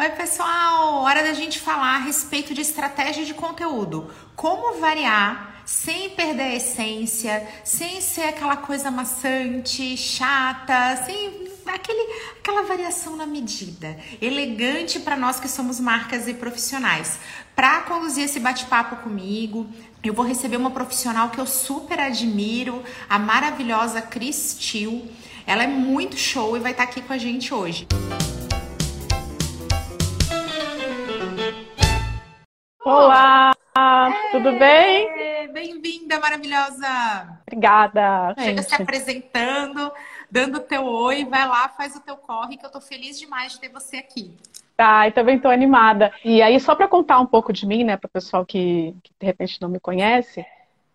Oi, pessoal! Hora da gente falar a respeito de estratégia de conteúdo. Como variar sem perder a essência, sem ser aquela coisa maçante, chata, sem aquele, aquela variação na medida, elegante para nós que somos marcas e profissionais. Para conduzir esse bate-papo comigo, eu vou receber uma profissional que eu super admiro, a maravilhosa Cris Till. Ela é muito show e vai estar aqui com a gente hoje. Olá, tudo bem? Bem-vinda, maravilhosa! Obrigada. Chega gente. se apresentando, dando o teu oi, vai lá, faz o teu corre, que eu tô feliz demais de ter você aqui. Tá, e também tô animada. E aí, só para contar um pouco de mim, né, para o pessoal que, que de repente não me conhece,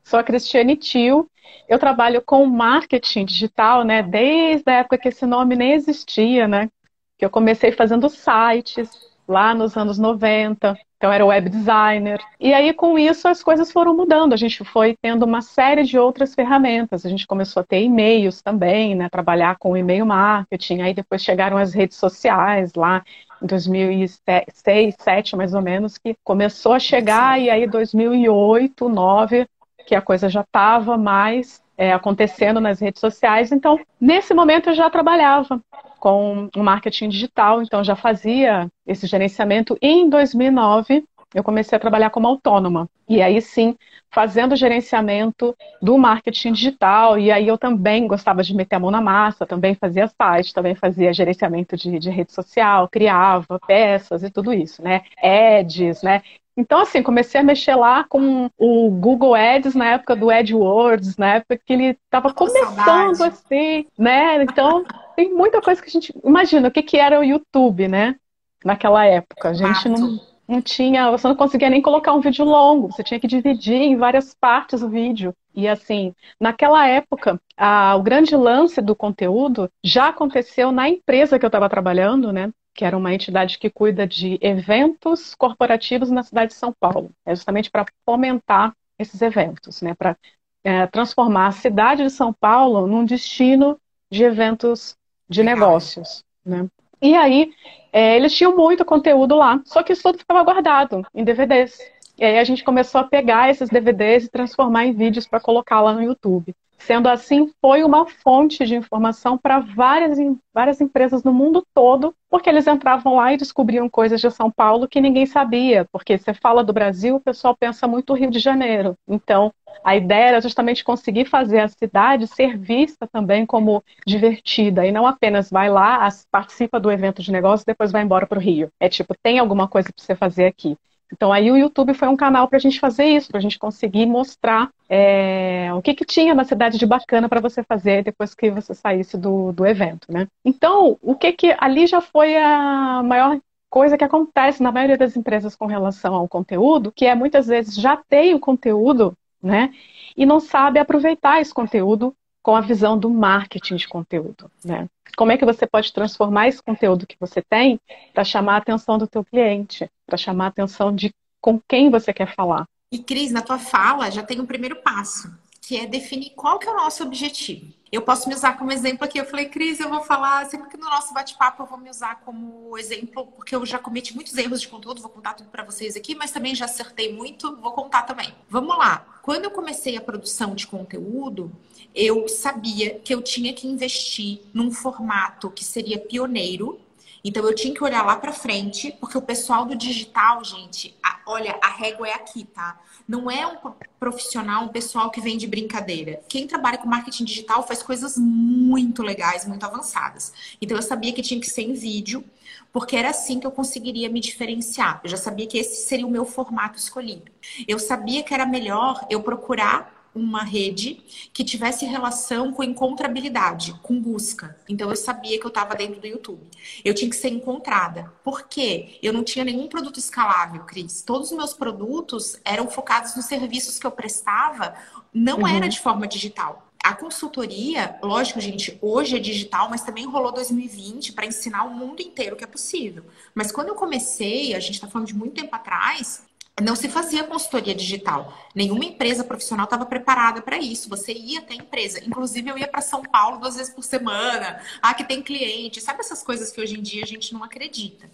sou a Cristiane Tio. Eu trabalho com marketing digital, né, desde a época que esse nome nem existia, né? Que eu comecei fazendo sites lá nos anos 90. Então era web designer. E aí com isso as coisas foram mudando. A gente foi tendo uma série de outras ferramentas. A gente começou a ter e-mails também, né? Trabalhar com e-mail marketing. Aí depois chegaram as redes sociais lá em 2006, 2007 mais ou menos, que começou a chegar. E aí 2008, 2009, que a coisa já estava mais é, acontecendo nas redes sociais. Então, nesse momento eu já trabalhava com o marketing digital, então já fazia esse gerenciamento. E em 2009 eu comecei a trabalhar como autônoma. E aí sim, fazendo gerenciamento do marketing digital. E aí eu também gostava de meter a mão na massa, também fazia site, também fazia gerenciamento de, de rede social, criava peças e tudo isso, né? Ads, né? Então, assim, comecei a mexer lá com o Google Ads na época do AdWords, na época que ele estava começando saudade. assim, né? Então, tem muita coisa que a gente. Imagina o que, que era o YouTube, né? Naquela época. A gente não, não tinha. Você não conseguia nem colocar um vídeo longo, você tinha que dividir em várias partes o vídeo. E assim, naquela época, a, o grande lance do conteúdo já aconteceu na empresa que eu estava trabalhando, né? Que era uma entidade que cuida de eventos corporativos na cidade de São Paulo. É justamente para fomentar esses eventos, né? para é, transformar a cidade de São Paulo num destino de eventos de negócios. Né? E aí, é, eles tinham muito conteúdo lá, só que isso tudo ficava guardado em DVDs. E aí a gente começou a pegar esses DVDs e transformar em vídeos para colocar lá no YouTube. Sendo assim, foi uma fonte de informação para várias, várias empresas no mundo todo, porque eles entravam lá e descobriam coisas de São Paulo que ninguém sabia, porque você fala do Brasil, o pessoal pensa muito Rio de Janeiro. Então, a ideia era justamente conseguir fazer a cidade ser vista também como divertida, e não apenas vai lá, participa do evento de negócio e depois vai embora para o Rio. É tipo, tem alguma coisa para você fazer aqui. Então aí o YouTube foi um canal para a gente fazer isso, para a gente conseguir mostrar é, o que, que tinha na cidade de bacana para você fazer depois que você saísse do, do evento, né? Então, o que que ali já foi a maior coisa que acontece na maioria das empresas com relação ao conteúdo, que é muitas vezes já tem o conteúdo, né? E não sabe aproveitar esse conteúdo com a visão do marketing de conteúdo, né? Como é que você pode transformar esse conteúdo que você tem para chamar a atenção do teu cliente, para chamar a atenção de com quem você quer falar. E Cris, na tua fala já tem um primeiro passo, que é definir qual que é o nosso objetivo. Eu posso me usar como exemplo aqui. Eu falei, Cris, eu vou falar, sempre que no nosso bate-papo eu vou me usar como exemplo, porque eu já cometi muitos erros de conteúdo, vou contar tudo para vocês aqui, mas também já acertei muito, vou contar também. Vamos lá. Quando eu comecei a produção de conteúdo, eu sabia que eu tinha que investir num formato que seria pioneiro. Então eu tinha que olhar lá para frente, porque o pessoal do digital, gente, a, olha, a régua é aqui, tá? Não é um profissional, um pessoal que vem de brincadeira. Quem trabalha com marketing digital faz coisas muito legais, muito avançadas. Então eu sabia que tinha que ser em vídeo, porque era assim que eu conseguiria me diferenciar. Eu já sabia que esse seria o meu formato escolhido. Eu sabia que era melhor eu procurar uma rede que tivesse relação com encontrabilidade, com busca. Então eu sabia que eu estava dentro do YouTube. Eu tinha que ser encontrada. Por quê? Eu não tinha nenhum produto escalável, Cris. Todos os meus produtos eram focados nos serviços que eu prestava, não uhum. era de forma digital. A consultoria, lógico, gente, hoje é digital, mas também rolou 2020 para ensinar o mundo inteiro que é possível. Mas quando eu comecei, a gente está falando de muito tempo atrás, não se fazia consultoria digital. Nenhuma empresa profissional estava preparada para isso. Você ia até empresa. Inclusive, eu ia para São Paulo duas vezes por semana. Ah, que tem cliente. Sabe essas coisas que hoje em dia a gente não acredita.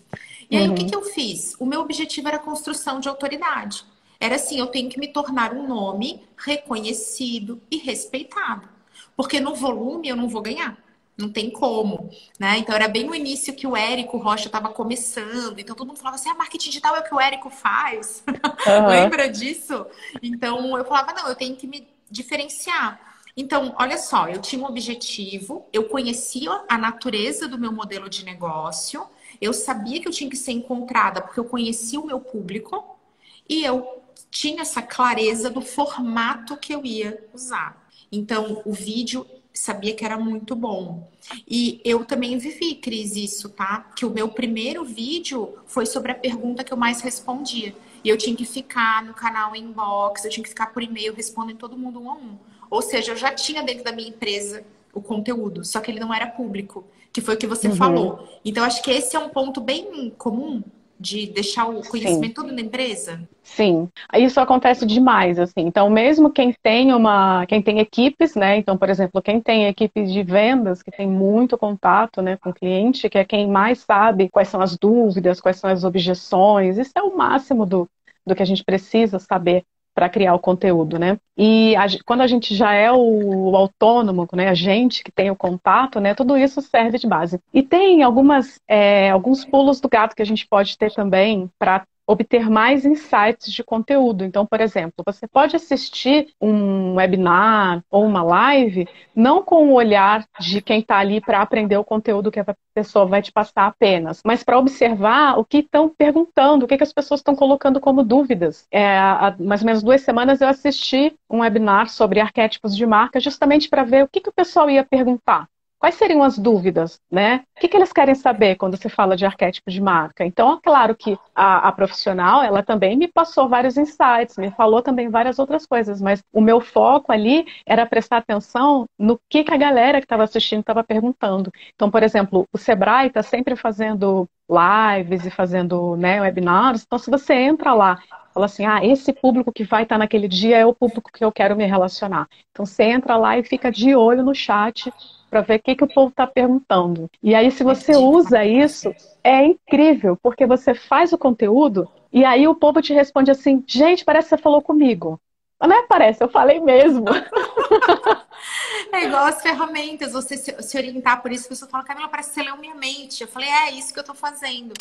E aí, uhum. o que, uhum. que eu fiz? O meu objetivo era a construção de autoridade. Era assim, eu tenho que me tornar um nome reconhecido e respeitado. Porque no volume eu não vou ganhar. Não tem como, né? Então era bem no início que o Érico Rocha estava começando. Então todo mundo falava assim: "Ah, marketing digital é o que o Érico faz". Uhum. Lembra disso? Então eu falava: "Não, eu tenho que me diferenciar". Então, olha só, eu tinha um objetivo, eu conhecia a natureza do meu modelo de negócio, eu sabia que eu tinha que ser encontrada porque eu conhecia o meu público e eu tinha essa clareza do formato que eu ia usar. Então, o vídeo sabia que era muito bom. E eu também vivi, Cris, isso, tá? Que o meu primeiro vídeo foi sobre a pergunta que eu mais respondia. E eu tinha que ficar no canal inbox, eu tinha que ficar por e-mail respondendo todo mundo um a um. Ou seja, eu já tinha dentro da minha empresa o conteúdo, só que ele não era público, que foi o que você uhum. falou. Então, acho que esse é um ponto bem comum de deixar o conhecimento Sim. todo na empresa? Sim, isso acontece demais, assim. Então, mesmo quem tem uma, quem tem equipes, né? Então, por exemplo, quem tem equipes de vendas, que tem muito contato, né, com o cliente, que é quem mais sabe quais são as dúvidas, quais são as objeções, isso é o máximo do, do que a gente precisa saber para criar o conteúdo, né? E a, quando a gente já é o, o, autônomo, né, a gente que tem o contato, né, tudo isso serve de base. E tem algumas, é, alguns pulos do gato que a gente pode ter também para obter mais insights de conteúdo. Então, por exemplo, você pode assistir um webinar ou uma live não com o olhar de quem está ali para aprender o conteúdo que a pessoa vai te passar apenas, mas para observar o que estão perguntando, o que, que as pessoas estão colocando como dúvidas. É, há mais ou menos duas semanas eu assisti um webinar sobre arquétipos de marca justamente para ver o que, que o pessoal ia perguntar. Quais seriam as dúvidas, né? O que, que eles querem saber quando se fala de arquétipo de marca? Então, é claro que a, a, profissional, ela também me passou vários insights, me falou também várias outras coisas, mas o meu foco ali era prestar atenção no que, que a galera que estava assistindo estava perguntando. Então, por exemplo, o Sebrae está sempre fazendo lives e fazendo né, webinars, então se você entra lá fala assim, ah, esse público que vai estar tá naquele dia é o público que eu quero me relacionar. Então você entra lá e fica de olho no chat para ver o que, que o povo está perguntando. E aí, se você usa isso, é incrível, porque você faz o conteúdo e aí o povo te responde assim: gente, parece que você falou comigo. Não é parece, eu falei mesmo. É igual as ferramentas, você se, se, orientar por isso, a pessoa fala, Camila, parece que você leu minha mente. Eu falei, é, é isso que eu tô fazendo.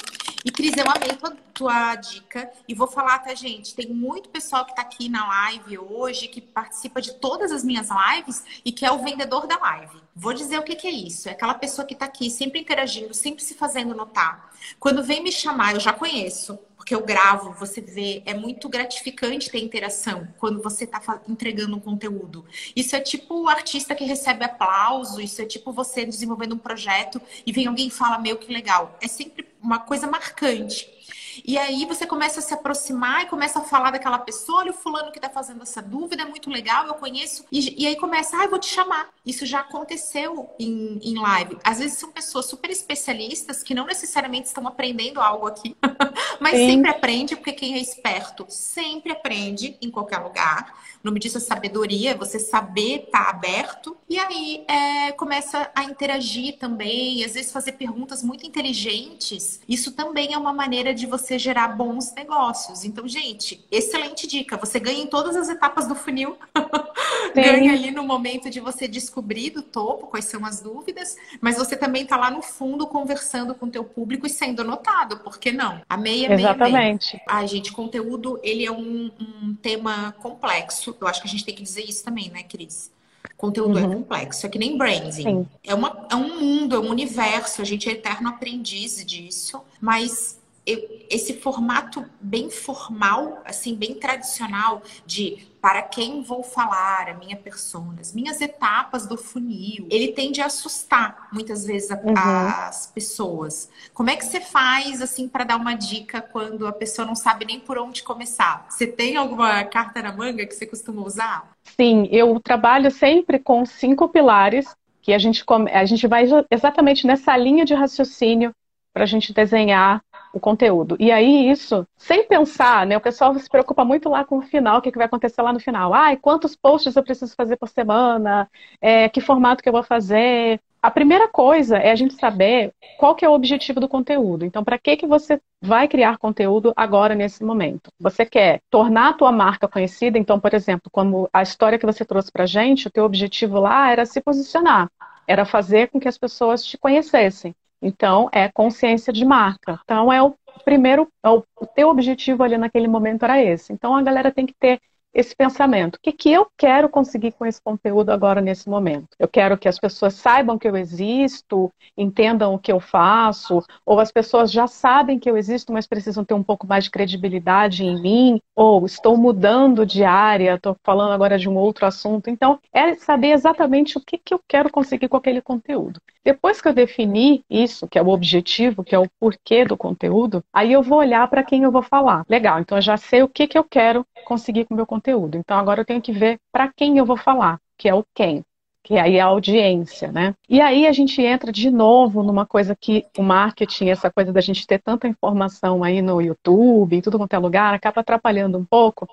E Cris, eu amei tua, tua dica e vou falar, tá, gente? Tem muito pessoal que tá aqui na live hoje, que participa de todas as minhas lives e que é o vendedor da live. Vou dizer o que, que é isso. É aquela pessoa que tá aqui, sempre interagindo, sempre se fazendo notar. Quando vem me chamar, eu já conheço porque eu gravo, você vê, é muito gratificante ter interação quando você está entregando um conteúdo. Isso é tipo o artista que recebe aplauso, isso é tipo você desenvolvendo um projeto e vem alguém e fala, meu, que legal. É sempre uma coisa marcante. E aí você começa a se aproximar e começa a falar daquela pessoa, olha o fulano que está fazendo essa dúvida, é muito legal, eu conheço. E, e aí começa, ah, eu vou te chamar. Isso já aconteceu em, em live. Às vezes são pessoas super especialistas que não necessariamente estão aprendendo algo aqui, mas Sim. sempre aprende, porque quem é esperto sempre aprende em qualquer lugar. O nome disso é sabedoria, você saber estar tá aberto. E aí é, começa a interagir também, às vezes fazer perguntas muito inteligentes. Isso também é uma maneira de você gerar bons negócios. Então, gente, excelente dica. Você ganha em todas as etapas do funil. ganha ali no momento de você descobrir do topo quais são as dúvidas, mas você também está lá no fundo conversando com o teu público e sendo notado, por que não? A meia, Exatamente. Meia. Ai, gente, conteúdo, ele é um, um tema complexo complexo. Eu acho que a gente tem que dizer isso também, né, Cris? Conteúdo é uhum. é complexo, é que nem branding. É, uma, é um mundo, é um universo, a gente é eterno aprendiz disso, mas eu, esse formato bem formal, assim, bem tradicional de para quem vou falar, a minha persona, as minhas etapas do funil, ele tende a assustar muitas vezes a, uhum. as pessoas. Como é que você faz assim para dar uma dica quando a pessoa não sabe nem por onde começar? Você tem alguma carta na manga que você costuma usar? Sim, eu trabalho sempre com cinco pilares que a gente, a gente vai exatamente nessa linha de raciocínio para a gente desenhar o conteúdo. E aí, isso, sem pensar, né? O pessoal se preocupa muito lá com o final, o que, que vai acontecer lá no final. Ai, quantos posts eu preciso fazer por semana? É, que formato que eu vou fazer? a primeira coisa é a gente saber qual que é o objetivo do conteúdo. Então, para que, que você vai criar conteúdo agora nesse momento? Você quer tornar a tua marca conhecida? Então, por exemplo, como a história que você trouxe para gente, o teu objetivo lá era se posicionar, era fazer com que as pessoas te conhecessem. Então, é consciência de marca. Então, é o primeiro, é o, o teu objetivo ali naquele momento era esse. Então, a galera tem que ter esse pensamento. O que, que eu quero conseguir com esse conteúdo agora nesse momento? Eu quero que as pessoas saibam que eu existo, entendam o que eu faço, ou as pessoas já sabem que eu existo, mas precisam ter um pouco mais de credibilidade em mim, ou estou mudando de área, estou falando agora de um outro assunto. Então, é saber exatamente o que, que eu quero conseguir com aquele conteúdo. Depois que eu definir isso, que é o objetivo, que é o porquê do conteúdo, aí eu vou olhar para quem eu vou falar. Legal, então eu já sei o que, que eu quero conseguir com o meu conteúdo. Então agora eu tenho que ver para quem eu vou falar, que é o quem que aí é a audiência, né? E aí a gente entra de novo numa coisa que o marketing, essa coisa da gente ter tanta informação aí no YouTube, em tudo quanto é lugar, acaba atrapalhando um pouco,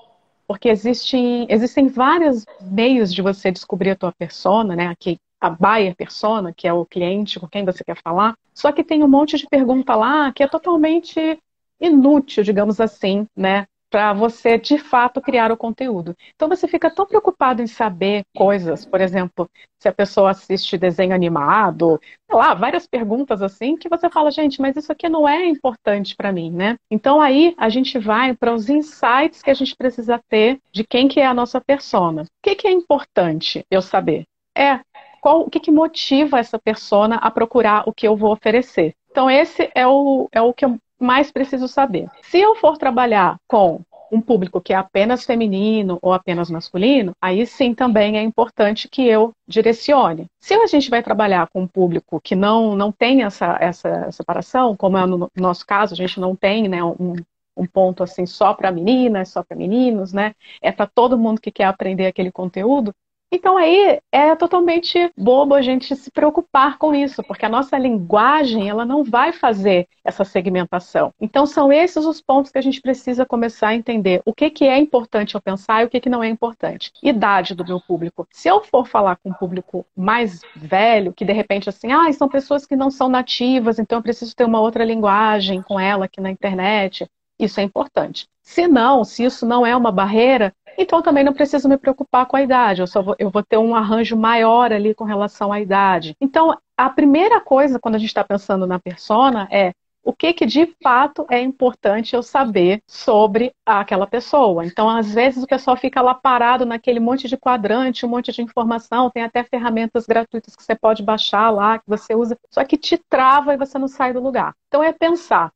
porque existem, existem vários meios de você descobrir a tua persona, né? Aqui a buyer persona, que é o cliente com quem você quer falar, só que tem um monte de pergunta lá que é totalmente inútil, digamos assim, né? Para você de fato criar o conteúdo. Então você fica tão preocupado em saber coisas, por exemplo, se a pessoa assiste desenho animado, sei lá, várias perguntas assim, que você fala, gente, mas isso aqui não é importante para mim, né? Então aí a gente vai para os insights que a gente precisa ter de quem que é a nossa persona. O que, que é importante eu saber? É qual, o que, que motiva essa persona a procurar o que eu vou oferecer. Então, esse é o, é o que eu mais preciso saber. Se eu for trabalhar com um público que é apenas feminino ou apenas masculino, aí sim também é importante que eu direcione. Se a gente vai trabalhar com um público que não, não tem essa, essa separação, como é no nosso caso, a gente não tem né, um, um ponto assim só para meninas, só para meninos, né? É para todo mundo que quer aprender aquele conteúdo. Então aí é totalmente bobo a gente se preocupar com isso, porque a nossa linguagem ela não vai fazer essa segmentação. Então são esses os pontos que a gente precisa começar a entender o que, que é importante eu pensar e o que, que não é importante. Idade do meu público. Se eu for falar com um público mais velho, que de repente assim, ah, são pessoas que não são nativas, então eu preciso ter uma outra linguagem com ela aqui na internet. Isso é importante. Se não, se isso não é uma barreira, então também não preciso me preocupar com a idade. Eu, só vou, eu vou ter um arranjo maior ali com relação à idade. Então, a primeira coisa quando a gente está pensando na persona é o que, que de fato é importante eu saber sobre aquela pessoa. Então, às vezes, o pessoal fica lá parado naquele monte de quadrante, um monte de informação, tem até ferramentas gratuitas que você pode baixar lá, que você usa, só que te trava e você não sai do lugar. Então, é pensar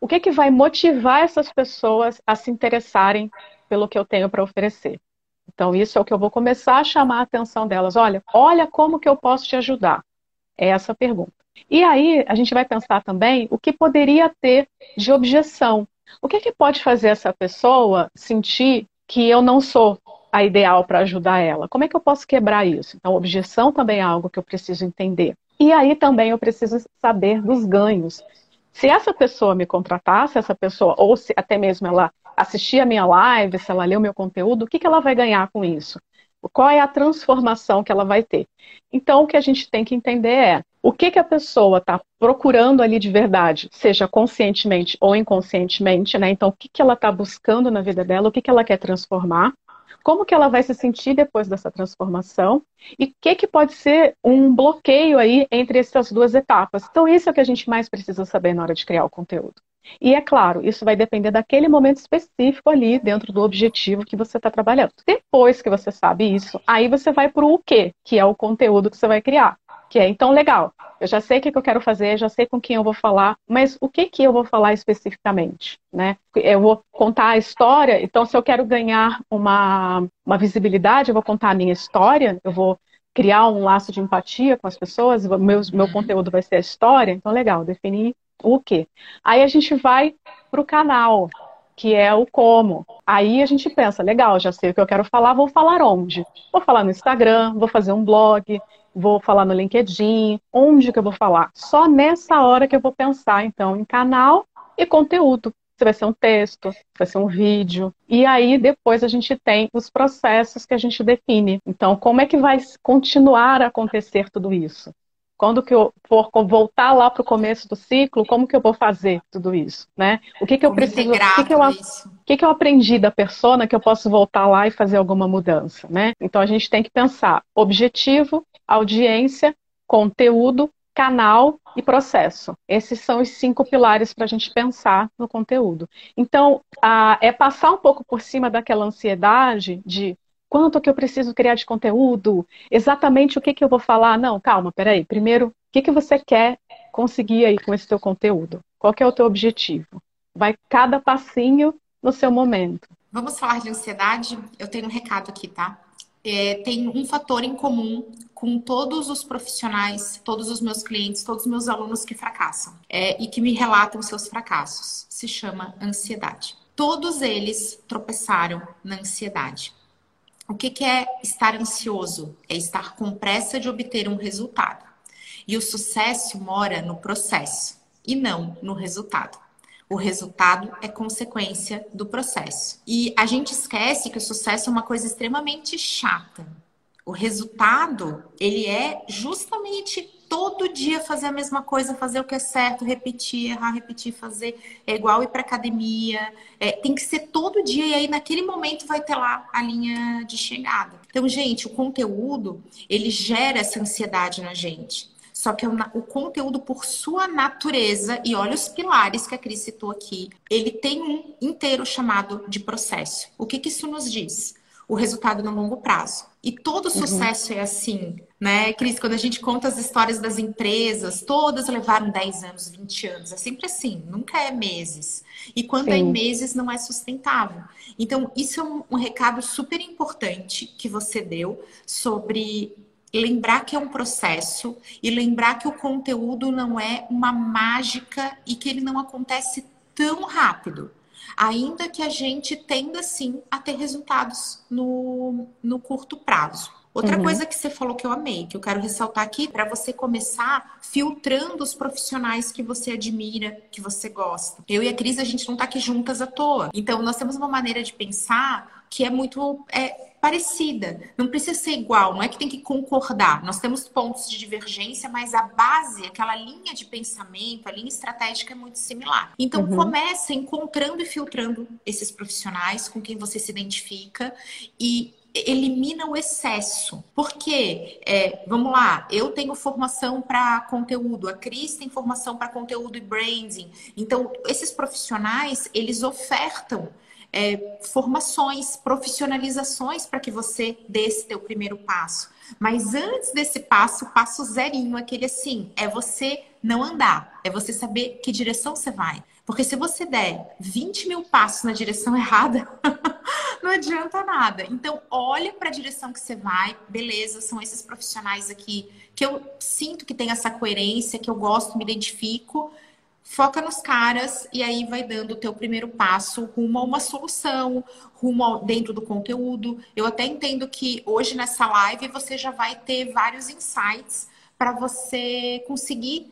o que, que vai motivar essas pessoas a se interessarem pelo que eu tenho para oferecer. Então, isso é o que eu vou começar a chamar a atenção delas. Olha, olha como que eu posso te ajudar. É essa a pergunta. E aí, a gente vai pensar também o que poderia ter de objeção. O que, que pode fazer essa pessoa sentir que eu não sou a ideal para ajudar ela? Como é que eu posso quebrar isso? Então, objeção também é algo que eu preciso entender. E aí também eu preciso saber dos ganhos. Se essa pessoa me contratasse, essa pessoa, ou se até mesmo ela assistir a minha live, se ela ler o meu conteúdo, o que, que ela vai ganhar com isso? Qual é a transformação que ela vai ter? Então, o que a gente tem que entender é o que, que a pessoa está procurando ali de verdade, seja conscientemente ou inconscientemente, né? Então, o que, que ela está buscando na vida dela, o que, que ela quer transformar, como que ela vai se sentir depois dessa transformação e o que, que pode ser um bloqueio aí entre essas duas etapas. Então, isso é o que a gente mais precisa saber na hora de criar o conteúdo. E é claro, isso vai depender daquele momento específico ali dentro do objetivo que você está trabalhando. Depois que você sabe isso, aí você vai para o quê, que é o conteúdo que você vai criar. Que é, então, legal, eu já sei o que eu quero fazer, já sei com quem eu vou falar, mas o que, que eu vou falar especificamente? Né? Eu vou contar a história, então se eu quero ganhar uma, uma visibilidade, eu vou contar a minha história, eu vou criar um laço de empatia com as pessoas, meu, meu uhum. conteúdo vai ser a história, então legal, definir o quê? Aí a gente vai para o canal, que é o como. Aí a gente pensa, legal, já sei o que eu quero falar, vou falar onde? Vou falar no Instagram, vou fazer um blog, vou falar no LinkedIn, onde que eu vou falar? Só nessa hora que eu vou pensar, então, em canal e conteúdo. Se vai ser um texto, se vai ser um vídeo. E aí depois a gente tem os processos que a gente define. Então, como é que vai continuar a acontecer tudo isso? Quando que eu for voltar lá para o começo do ciclo, como que eu vou fazer tudo isso, né? O que que eu como preciso, o que que eu, o que que eu aprendi da persona que eu posso voltar lá e fazer alguma mudança, né? Então a gente tem que pensar objetivo, audiência, conteúdo, canal e processo. Esses são os cinco pilares para a gente pensar no conteúdo. Então, a, é passar um pouco por cima daquela ansiedade de quanto que eu preciso criar de conteúdo, exatamente o que, que eu vou falar. Não, calma, peraí. Primeiro, o que, que você quer conseguir aí com esse teu conteúdo? Qual que é o teu objetivo? Vai cada passinho no seu momento. Vamos falar de ansiedade? Eu tenho um recado aqui, tá? É, tem um fator em comum com todos os profissionais, todos os meus clientes, todos os meus alunos que fracassam é, e que me relatam seus fracassos. Se chama ansiedade. Todos eles tropeçaram na ansiedade. O que, que é estar ansioso? É estar com pressa de obter um resultado. E o sucesso mora no processo e não no resultado. O resultado é consequência do processo. E a gente esquece que o sucesso é uma coisa extremamente chata. O resultado, ele é justamente todo dia fazer a mesma coisa, fazer o que é certo, repetir, errar, repetir, fazer. É igual ir para academia. É, tem que ser todo dia e aí naquele momento vai ter lá a linha de chegada. Então, gente, o conteúdo ele gera essa ansiedade na gente. Só que o, o, conteúdo, por sua natureza, e olha os pilares que a Cris citou aqui, ele tem um inteiro chamado de processo. O que, que isso nos diz? O resultado no longo prazo. E todo uhum. sucesso uhum. é assim né, Cris? Quando a gente conta as histórias das empresas, todas levaram 10 anos, 20 anos. É sempre assim, nunca é meses. E quando é Sim. é em meses, não é sustentável. Então, isso é um, um recado super importante que você deu sobre lembrar que é um processo e lembrar que o conteúdo não é uma mágica e que ele não acontece tão rápido. Ainda que a gente tenda sim a ter resultados no, no curto prazo. Outra uhum. coisa que você falou que eu amei, que eu quero ressaltar aqui, para você começar filtrando os profissionais que você admira, que você gosta. Eu e a Cris, a gente não tá aqui juntas à toa. Então, nós temos uma maneira de pensar que é muito é, parecida. Não precisa ser igual, não é que tem que concordar. Nós temos pontos de divergência, mas a base, aquela linha de pensamento, a linha estratégica é muito similar. Então, uhum. começa encontrando e filtrando esses profissionais com quem você se identifica e elimina o excesso. Porque, é, vamos lá, eu tenho formação para conteúdo, a Cris tem formação para conteúdo e branding. Então, esses profissionais, eles ofertam é, formações, profissionalizações para que você dê esse teu primeiro passo. Mas antes desse passo, passo zerinho, aquele assim, é você não andar, é você saber que direção você vai. Porque se você der 20 mil passos na direção errada, não adianta nada. Então, olha para a direção que você vai, beleza, são esses profissionais aqui que eu sinto que tem essa coerência, que eu gosto, me identifico. Foca nos caras e aí vai dando o teu primeiro passo rumo a uma solução, rumo ao, dentro do conteúdo. Eu até entendo que hoje nessa live você já vai ter vários insights para você conseguir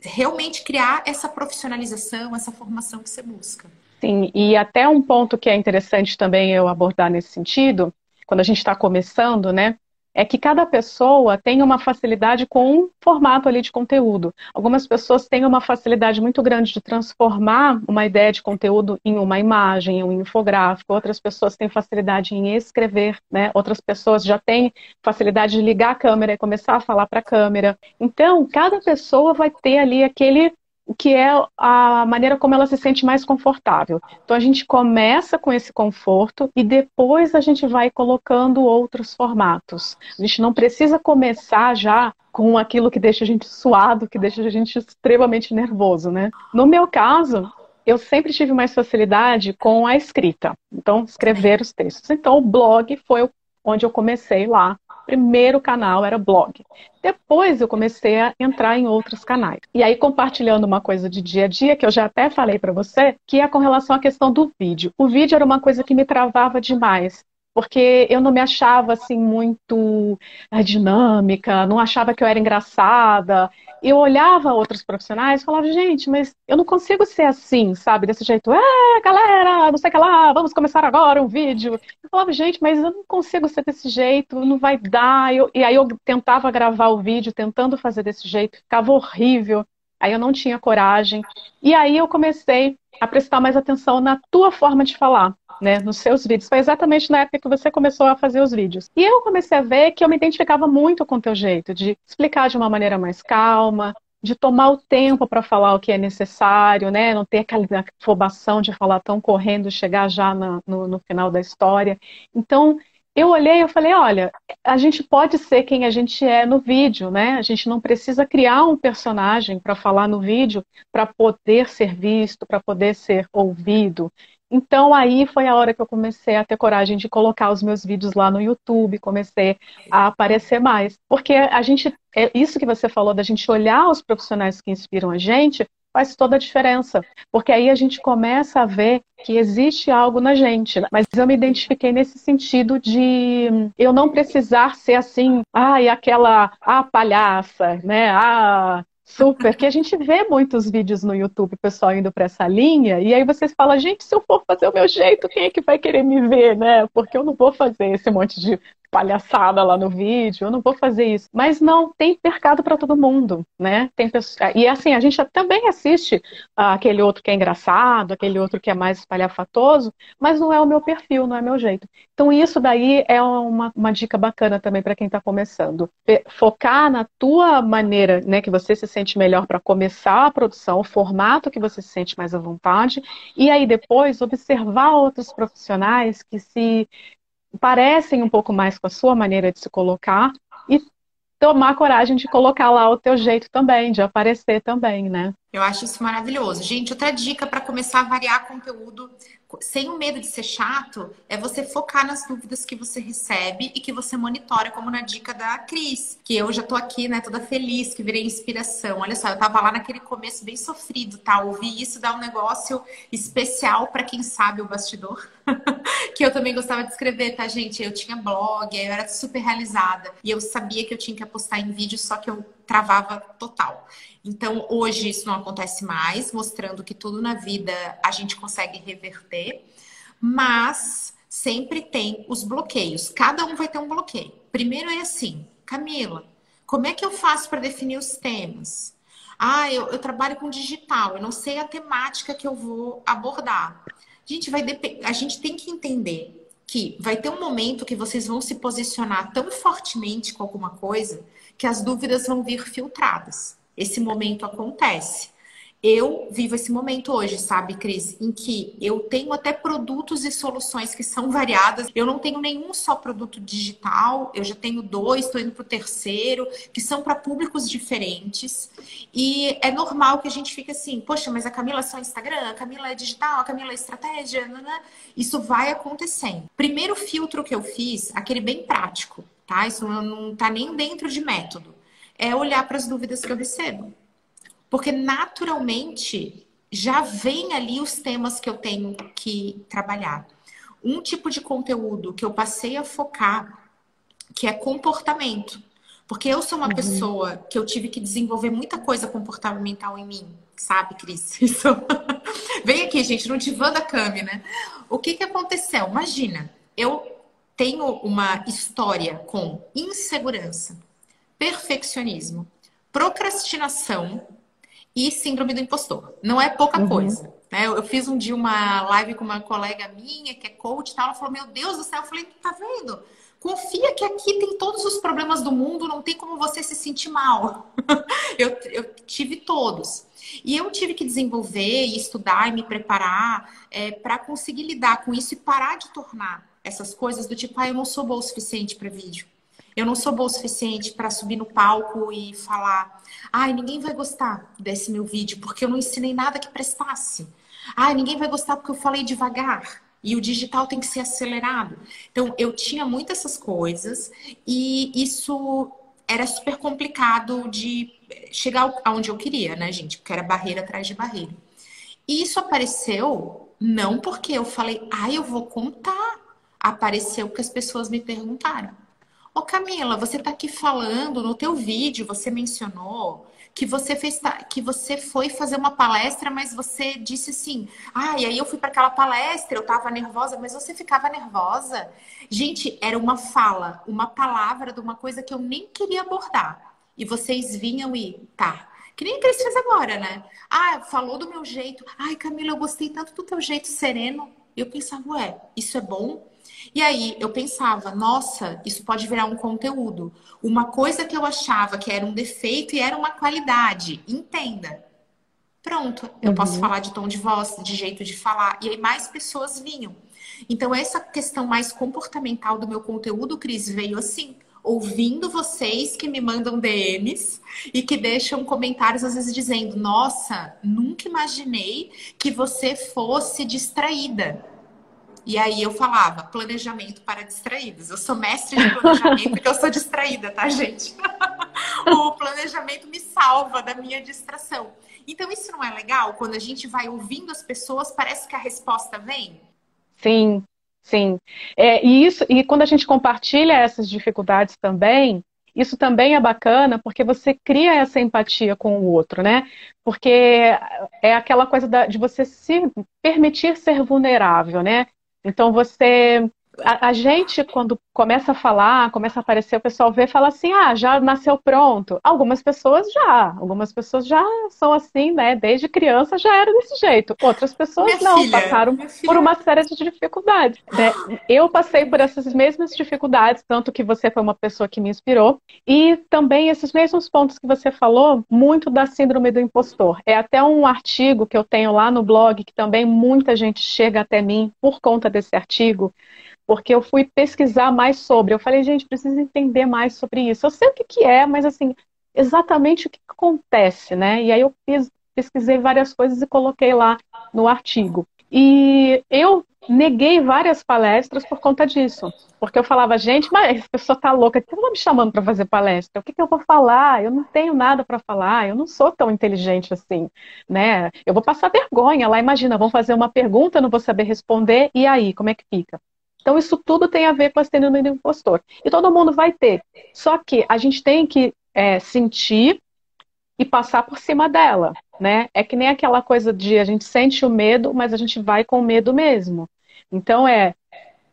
realmente criar essa profissionalização, essa formação que você busca. Sim, e até um ponto que é interessante também eu abordar nesse sentido, quando a gente está começando, né? É que cada pessoa tem uma facilidade com um formato ali de conteúdo. Algumas pessoas têm uma facilidade muito grande de transformar uma ideia de conteúdo em uma imagem, em um infográfico. Outras pessoas têm facilidade em escrever, né? Outras pessoas já têm facilidade de ligar a câmera e começar a falar para a câmera. Então, cada pessoa vai ter ali aquele que é a maneira como ela se sente mais confortável. Então a gente começa com esse conforto e depois a gente vai colocando outros formatos. A gente não precisa começar já com aquilo que deixa a gente suado, que deixa a gente extremamente nervoso, né? No meu caso, eu sempre tive mais facilidade com a escrita, então escrever os textos. Então o blog foi onde eu comecei lá primeiro canal era blog. Depois eu comecei a entrar em outros canais. E aí compartilhando uma coisa de dia a dia que eu já até falei para você, que é com relação à questão do vídeo. O vídeo era uma coisa que me travava demais porque eu não me achava assim muito eh, dinâmica, não achava que eu era engraçada. Eu olhava outros profissionais e falava, gente, mas eu não consigo ser assim, sabe? Desse jeito, é, galera, não sei o que lá, vamos começar agora um vídeo. Eu falava, gente, mas eu não consigo ser desse jeito, não vai dar. Eu, e aí eu tentava gravar o vídeo, tentando fazer desse jeito, ficava horrível. Aí eu não tinha coragem. E aí eu comecei a prestar mais atenção na tua forma de falar, né, nos seus vídeos. Foi exatamente na época que você começou a fazer os vídeos. E eu comecei a ver que eu me identificava muito com o teu jeito de explicar de uma maneira mais calma, de tomar o tempo para falar o que é necessário, né? Não ter aquela afobação de falar tão correndo, chegar já no, no, no final da história. Então, eu olhei e falei, olha, a gente pode ser quem a gente é no vídeo, né? A gente não precisa criar um personagem para falar no vídeo para poder ser visto, para poder ser ouvido. Então aí foi a hora que eu comecei a ter coragem de colocar os meus vídeos lá no YouTube, comecei a aparecer mais. Porque a gente, é isso que você falou da gente olhar os profissionais que inspiram a gente, faz toda a diferença. Porque aí a gente começa a ver que existe algo na gente. Mas eu me identifiquei nesse sentido de eu não precisar ser assim, ai, ah, aquela a palhaça, né? Ah, Super, que a gente vê muitos vídeos no YouTube, pessoal indo para essa linha, e aí vocês falam, gente, se eu for fazer o meu jeito, quem é que vai querer me ver, né? Porque eu não vou fazer esse monte de palhaçada lá no vídeo, eu não vou fazer isso. Mas não, tem mercado para todo mundo, né? Tem pessoas... E assim, a gente também assiste aquele outro que é engraçado, aquele outro que é mais espalhafatoso, mas não é o meu perfil, não é meu jeito. Então isso daí é uma, uma dica bacana também para quem está começando. Focar na tua maneira, né, que você se sente melhor para começar a produção, o formato que você se sente mais à vontade, e aí depois observar outros profissionais que se parecem um pouco mais com a sua maneira de se colocar e tomar coragem de colocar lá o teu jeito também, de aparecer também, né? Eu acho isso maravilhoso. Gente, outra dica para começar a variar conteúdo sem o medo de ser chato é você focar nas dúvidas que você recebe e que você monitora, como na dica da Cris, que eu já tô aqui, né, toda feliz, que virei inspiração. Olha só, eu tava lá naquele começo bem sofrido, tá? Ouvir isso dá um negócio especial para quem sabe o bastidor. que eu também gostava de escrever, tá, gente? Eu tinha blog, eu era super realizada. E eu sabia que eu tinha que apostar em vídeo, só que eu travava total. Então, hoje isso não acontece mais, mostrando que tudo na vida a gente consegue reverter, mas sempre tem os bloqueios. Cada um vai ter um bloqueio. Primeiro é assim, Camila, como é que eu faço para definir os temas? Ah, eu, eu, trabalho com digital, eu não sei a temática que eu vou abordar. Gente, vai a gente tem que entender que vai ter um momento que vocês vão se posicionar tão fortemente com alguma coisa que as dúvidas vão vir filtradas. Esse momento acontece. Eu vivo esse momento hoje, sabe, Cris, em que eu tenho até produtos e soluções que são variadas. Eu não tenho nenhum só produto digital, eu já tenho dois, estou indo para o terceiro, que são para públicos diferentes. E é normal que a gente fique assim, poxa, mas a Camila é só Instagram, a Camila é digital, a Camila é estratégia, isso vai acontecendo. Primeiro filtro que eu fiz, aquele bem prático, tá? Isso não está nem dentro de método é olhar para as dúvidas que eu recebo. Porque naturalmente já vem ali os temas que eu tenho que trabalhar. Um tipo de conteúdo que eu passei a focar, que é comportamento. Porque eu sou uma uhum. pessoa que eu tive que desenvolver muita coisa comportamental em mim, sabe, Cris? Isso... Vem aqui, gente, no divã da Cami, né? O que, que aconteceu? Imagina, eu tenho uma história com insegurança perfeccionismo, procrastinação e síndrome do impostor. Não é pouca uhum. coisa. Né? Eu fiz um dia uma live com uma colega minha, que é coach e tal. Ela falou: Meu Deus do céu. Eu falei: Tá vendo? Confia que aqui tem todos os problemas do mundo, não tem como você se sentir mal. eu, eu tive todos. E eu tive que desenvolver estudar e me preparar é, para conseguir lidar com isso e parar de tornar essas coisas do tipo, ah, eu não sou boa o suficiente para vídeo. Eu não sou boa o suficiente para subir no palco e falar: ai, ninguém vai gostar desse meu vídeo porque eu não ensinei nada que prestasse. Ai, ninguém vai gostar porque eu falei devagar. E o digital tem que ser acelerado. Então, eu tinha muitas essas coisas e isso era super complicado de chegar aonde eu queria, né, gente? Porque era barreira atrás de barreira. E isso apareceu não porque eu falei, ai, eu vou contar. Apareceu porque as pessoas me perguntaram. Ô Camila, você está aqui falando no teu vídeo, você mencionou que você fez que você foi fazer uma palestra, mas você disse assim: "Ah, e aí eu fui para aquela palestra, eu tava nervosa, mas você ficava nervosa". Gente, era uma fala, uma palavra de uma coisa que eu nem queria abordar. E vocês vinham e, tá, que nem Cris fez agora, né? Ah, falou do meu jeito. Ai, Camila, eu gostei tanto do teu jeito sereno. Eu pensava, ué, isso é bom? E aí eu pensava, nossa, isso pode virar um conteúdo. Uma coisa que eu achava que era um defeito e era uma qualidade. Entenda. Pronto, eu uhum. posso falar de tom de voz, de jeito de falar. E aí mais pessoas vinham. Então, essa questão mais comportamental do meu conteúdo, Cris, veio assim ouvindo vocês que me mandam DMs e que deixam comentários às vezes dizendo: Nossa, nunca imaginei que você fosse distraída. E aí eu falava, planejamento para distraídos. Eu sou mestre de planejamento porque eu sou distraída, tá, gente? o planejamento me salva da minha distração. Então, isso não é legal? Quando a gente vai ouvindo as pessoas, parece que a resposta vem? Sim, sim. É, e, isso, e quando a gente compartilha essas dificuldades também, isso também é bacana porque você cria essa empatia com o outro, né? Porque é aquela coisa da, de você se permitir ser vulnerável, né? Então você a, a, gente, quando começa a falar, começa a aparecer, o pessoal vê e fala assim: ah, já nasceu pronto. Algumas pessoas já, algumas pessoas já são assim, né? Desde criança já era desse jeito. Outras pessoas minha não, filha, passaram por uma série de dificuldades. Né? Eu passei por essas mesmas dificuldades, tanto que você foi uma pessoa que me inspirou. E também esses mesmos pontos que você falou, muito da síndrome do impostor. É até um artigo que eu tenho lá no blog, que também muita gente chega até mim por conta desse artigo porque eu fui pesquisar mais sobre. Eu falei, gente, preciso entender mais sobre isso. Eu sei o que, que é, mas assim, exatamente o que acontece, né? E aí eu fiz, pesquisei várias coisas e coloquei lá no artigo. E eu neguei várias palestras por conta disso. Porque eu falava, gente, mas essa pessoa tá louca, que tá me chamando para fazer palestra? O que, que eu vou falar? Eu não tenho nada para falar, eu não sou tão inteligente assim, né? Eu vou passar vergonha lá, imagina, vão fazer uma pergunta, não vou saber responder, e aí, como é que fica? Então, isso tudo tem a ver com a síndrome do impostor. E todo mundo vai ter. Só que a gente tem que é, sentir e passar por cima dela, né? É que nem aquela coisa de a gente sente o medo, mas a gente vai com medo mesmo. Então, é.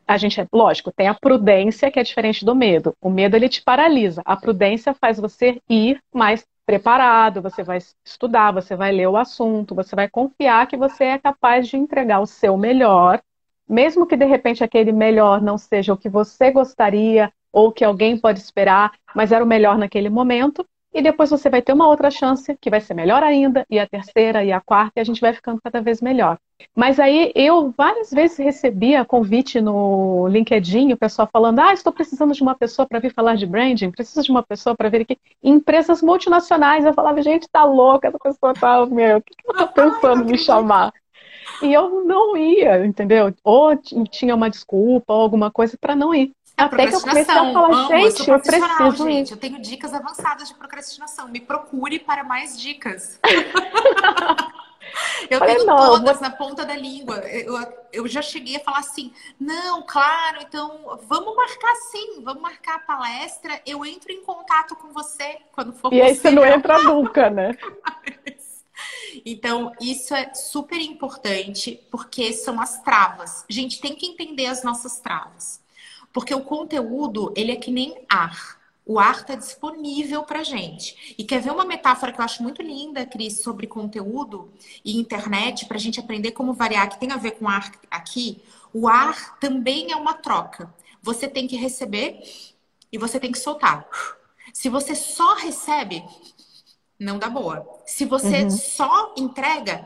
A gente, lógico, tem a prudência que é diferente do medo. O medo ele te paralisa. A prudência faz você ir mais preparado, você vai estudar, você vai ler o assunto, você vai confiar que você é capaz de entregar o seu melhor mesmo que de repente aquele melhor não seja o que você gostaria ou que alguém pode esperar, mas era o melhor naquele momento, e depois você vai ter uma outra chance que vai ser melhor ainda, e a terceira e a quarta, e a gente vai ficando cada vez melhor. Mas aí eu várias vezes recebia convite no LinkedIn, o pessoal falando: "Ah, estou precisando de uma pessoa para vir falar de branding, preciso de uma pessoa para vir aqui". Em empresas multinacionais, eu falava: "Gente, tá louca, essa pessoa tá, meu, o que, que ela tá pensando em me chamar?" E eu não ia, entendeu? Ou tinha uma desculpa ou alguma coisa para não ir. É Até que eu comecei a falar, Amo, gente, eu, eu preciso gente. Eu tenho dicas avançadas de procrastinação. Me procure para mais dicas. eu Falei, tenho não, todas vou... na ponta da língua. Eu, eu já cheguei a falar assim, não, claro, então vamos marcar sim, vamos marcar a palestra. Eu entro em contato com você quando for E aí você não entra nunca, né? Então, isso é super importante porque são as travas. Gente, tem que entender as nossas travas. Porque o conteúdo, ele é que nem ar. O ar está disponível para gente. E quer ver uma metáfora que eu acho muito linda, Cris, sobre conteúdo e internet, para a gente aprender como variar, que tem a ver com ar aqui? O ar também é uma troca. Você tem que receber e você tem que soltar. Se você só recebe, não dá boa. Se você uhum. só entrega,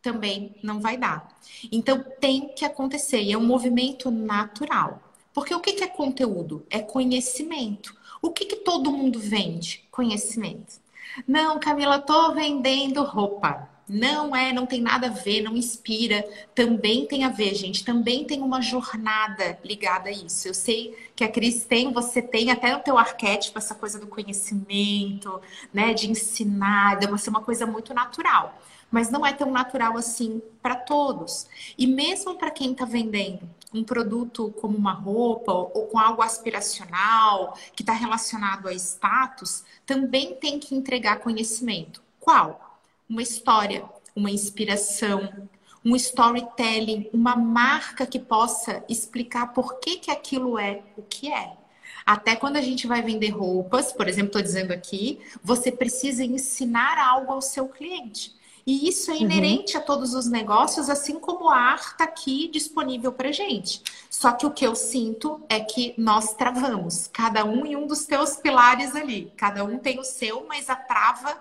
também não vai dar. Então tem que acontecer e é um movimento natural. Porque o que é conteúdo? É conhecimento. O que, que todo mundo vende? Conhecimento. Não, Camila, tô vendendo roupa. Não é, não tem nada a ver, não inspira. Também tem a ver, gente. Também tem uma jornada ligada a isso. Eu sei que a Cris tem, você tem até no teu arquétipo essa coisa do conhecimento, né, de ensinar, deve ser uma coisa muito natural. Mas não é tão natural assim para todos. E mesmo para quem está vendendo um produto como uma roupa ou com algo aspiracional que está relacionado a status, também tem que entregar conhecimento. Qual? Uma história, uma inspiração, um storytelling, uma marca que possa explicar por que, que aquilo é o que é. Até quando a gente vai vender roupas, por exemplo, estou dizendo aqui, você precisa ensinar algo ao seu cliente. E isso é uhum. inerente uhum. a todos os negócios, assim como a arte está aqui disponível para gente. Só que o que eu sinto é que nós travamos, cada um em um dos teus pilares ali. Cada um tem o seu, mas a trava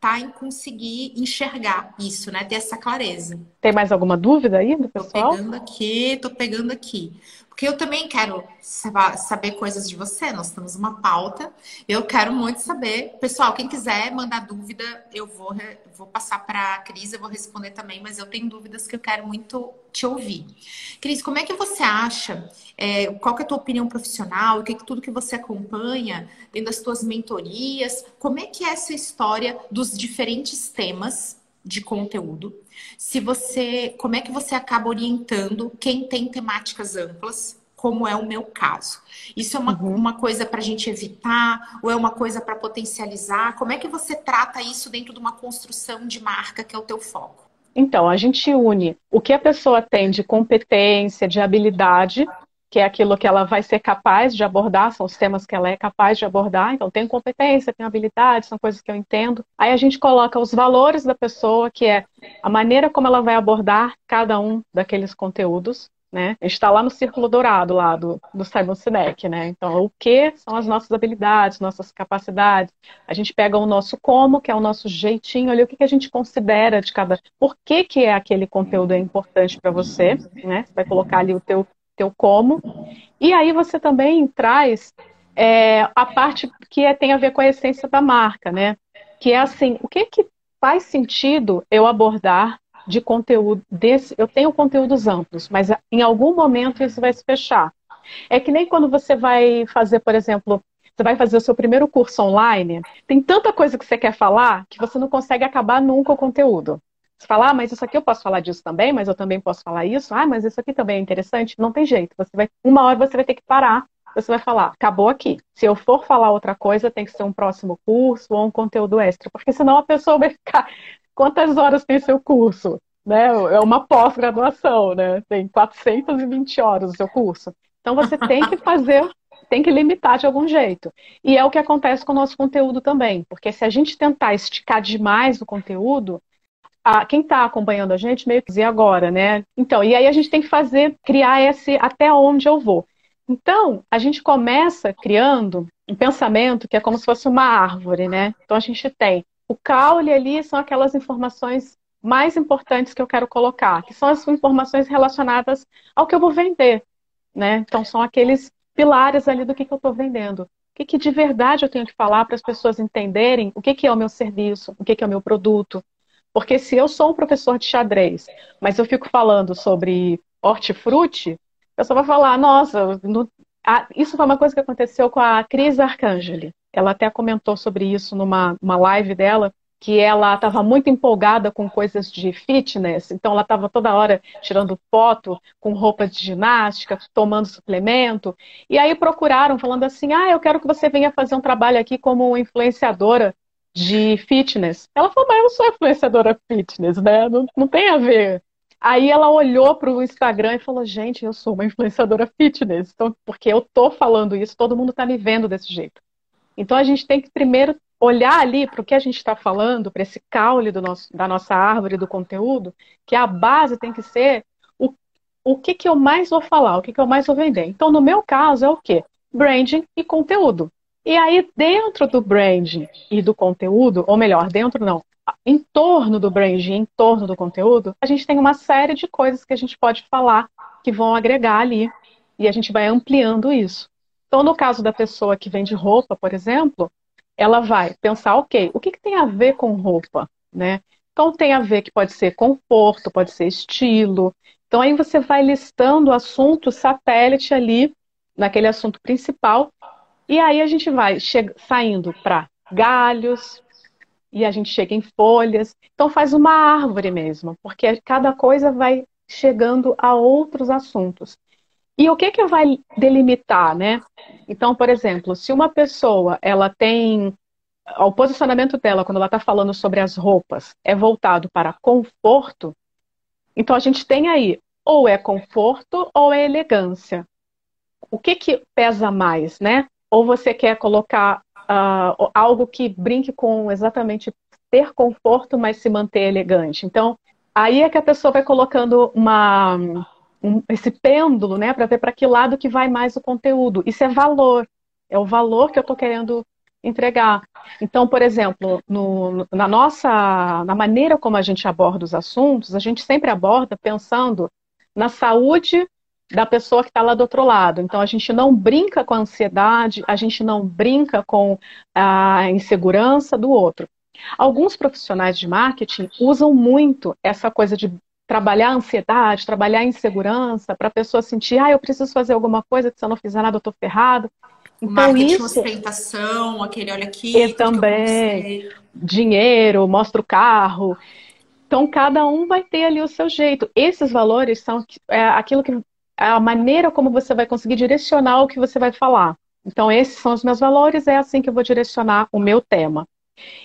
tá em conseguir enxergar isso, né? Ter essa clareza. Tem mais alguma dúvida aí do pessoal? Tô pegando aqui, tô pegando aqui. Porque eu também quero saber coisas de você. Nós temos uma pauta. Eu quero muito saber. Pessoal, quem quiser mandar dúvida, eu vou, vou passar para a Cris, eu vou responder também, mas eu tenho dúvidas que eu quero muito te ouvir. Cris, como é que você acha? É, qual é a tua opinião profissional? O que, tudo que você acompanha dentro das tuas mentorias? Como é que é essa história dos diferentes temas de conteúdo? Se você, como é que você acaba orientando quem tem temáticas amplas, como é o meu caso? Isso é uma, uhum. uma coisa para a gente evitar ou é uma coisa para potencializar? Como é que você trata isso dentro de uma construção de marca que é o teu foco? Então, a gente une o que a pessoa tem de competência, de habilidade que é aquilo que ela vai ser capaz de abordar, são os temas que ela é capaz de abordar. Então, tem competência, tem habilidade, são coisas que eu entendo. Aí a gente coloca os valores da pessoa, que é a maneira como ela vai abordar cada um daqueles conteúdos. Né? A gente está lá no círculo dourado lá do, do Simon Sinek, né? Então, o que são as nossas habilidades, nossas capacidades? A gente pega o nosso como, que é o nosso jeitinho, ali o que, que a gente considera de cada. Por que, que é aquele conteúdo é importante para você, né? Você vai colocar ali o teu teu como. E aí você também traz é, a parte que é, tem a ver com a essência da marca, né? Que é assim, o que que faz sentido eu abordar de conteúdo desse? Eu tenho conteúdos amplos, mas em algum momento isso vai se fechar. É que nem quando você vai fazer, por exemplo, você vai fazer o seu primeiro curso online, tem tanta coisa que você quer falar que você não consegue acabar nunca o conteúdo. Você fala, ah, mas isso aqui eu posso falar disso também, mas eu também posso falar isso. Ah, mas isso aqui também é interessante. Não tem jeito. Você vai, uma hora você vai ter que parar. Você vai falar, acabou aqui. Se eu for falar outra coisa, tem que ser um próximo curso ou um conteúdo extra, porque senão a pessoa vai ficar. Quantas horas tem seu curso? Né? É uma pós-graduação, né? Tem 420 horas o seu curso. Então você tem que fazer tem que limitar de algum jeito. E é o que acontece com o nosso conteúdo também, porque se a gente tentar esticar demais o conteúdo, a, quem está acompanhando a gente meio que dizer agora, né? Então, e aí a gente tem que fazer, criar esse até onde eu vou. Então, a gente começa criando um pensamento que é como se fosse uma árvore, né? Então a gente tem o caule ali são aquelas informações mais importantes que eu quero colocar, que são as informações relacionadas ao que eu vou vender, né? Então são aqueles pilares ali do que, que eu estou vendendo. O que, que de verdade eu tenho que falar para as pessoas entenderem o que, que é o meu serviço, o que, que é o meu produto, porque se eu sou um professor de xadrez, mas eu fico falando sobre hortifruti, a pessoa vai falar, nossa, no... ah, isso foi uma coisa que aconteceu com a Cris Arcangeli. Ela até comentou sobre isso numa uma live dela, que ela estava muito empolgada com coisas de fitness, então ela estava toda hora tirando foto com roupa de ginástica, tomando suplemento, e aí procuraram falando assim, ah, eu quero que você venha fazer um trabalho aqui como influenciadora de fitness. Ela falou, mas eu sou influenciadora fitness, né? Não, não tem a ver. Aí ela olhou para o Instagram e falou, gente, eu sou uma influenciadora fitness. Então, porque eu tô falando isso, todo mundo está me vendo desse jeito. Então a gente tem que primeiro olhar ali para o que a gente está falando, para esse caule nosso, da nossa árvore do conteúdo, que a base tem que ser o, o que, que eu mais vou falar, o que, que eu mais vou vender. Então, no meu caso, é o quê? Branding e conteúdo. E aí, dentro do branding e do conteúdo, ou melhor, dentro não, em torno do branding, em torno do conteúdo, a gente tem uma série de coisas que a gente pode falar que vão agregar ali. E a gente vai ampliando isso. Então, no caso da pessoa que vende roupa, por exemplo, ela vai pensar, ok, o que, que tem a ver com roupa? Né? Então, tem a ver que pode ser conforto, pode ser estilo. Então, aí você vai listando o assunto satélite ali, naquele assunto principal, e aí a gente vai saindo para galhos, e a gente chega em folhas. Então faz uma árvore mesmo, porque cada coisa vai chegando a outros assuntos. E o que que vai delimitar, né? Então, por exemplo, se uma pessoa ela tem o posicionamento dela quando ela está falando sobre as roupas é voltado para conforto, então a gente tem aí ou é conforto ou é elegância. O que que pesa mais, né? Ou você quer colocar uh, algo que brinque com exatamente ter conforto, mas se manter elegante. Então, aí é que a pessoa vai colocando uma, um, esse pêndulo, né, para ver para que lado que vai mais o conteúdo. Isso é valor, é o valor que eu estou querendo entregar. Então, por exemplo, no, na nossa, na maneira como a gente aborda os assuntos, a gente sempre aborda pensando na saúde da pessoa que está lá do outro lado. Então, a gente não brinca com a ansiedade, a gente não brinca com a insegurança do outro. Alguns profissionais de marketing usam muito essa coisa de trabalhar a ansiedade, trabalhar a insegurança, para a pessoa sentir, ah, eu preciso fazer alguma coisa, que se eu não fizer nada eu estou ferrado. Então, marketing isso... ostentação, aquele olha aqui. E também dinheiro, mostra o carro. Então, cada um vai ter ali o seu jeito. Esses valores são é, aquilo que a maneira como você vai conseguir direcionar o que você vai falar. Então, esses são os meus valores, é assim que eu vou direcionar o meu tema.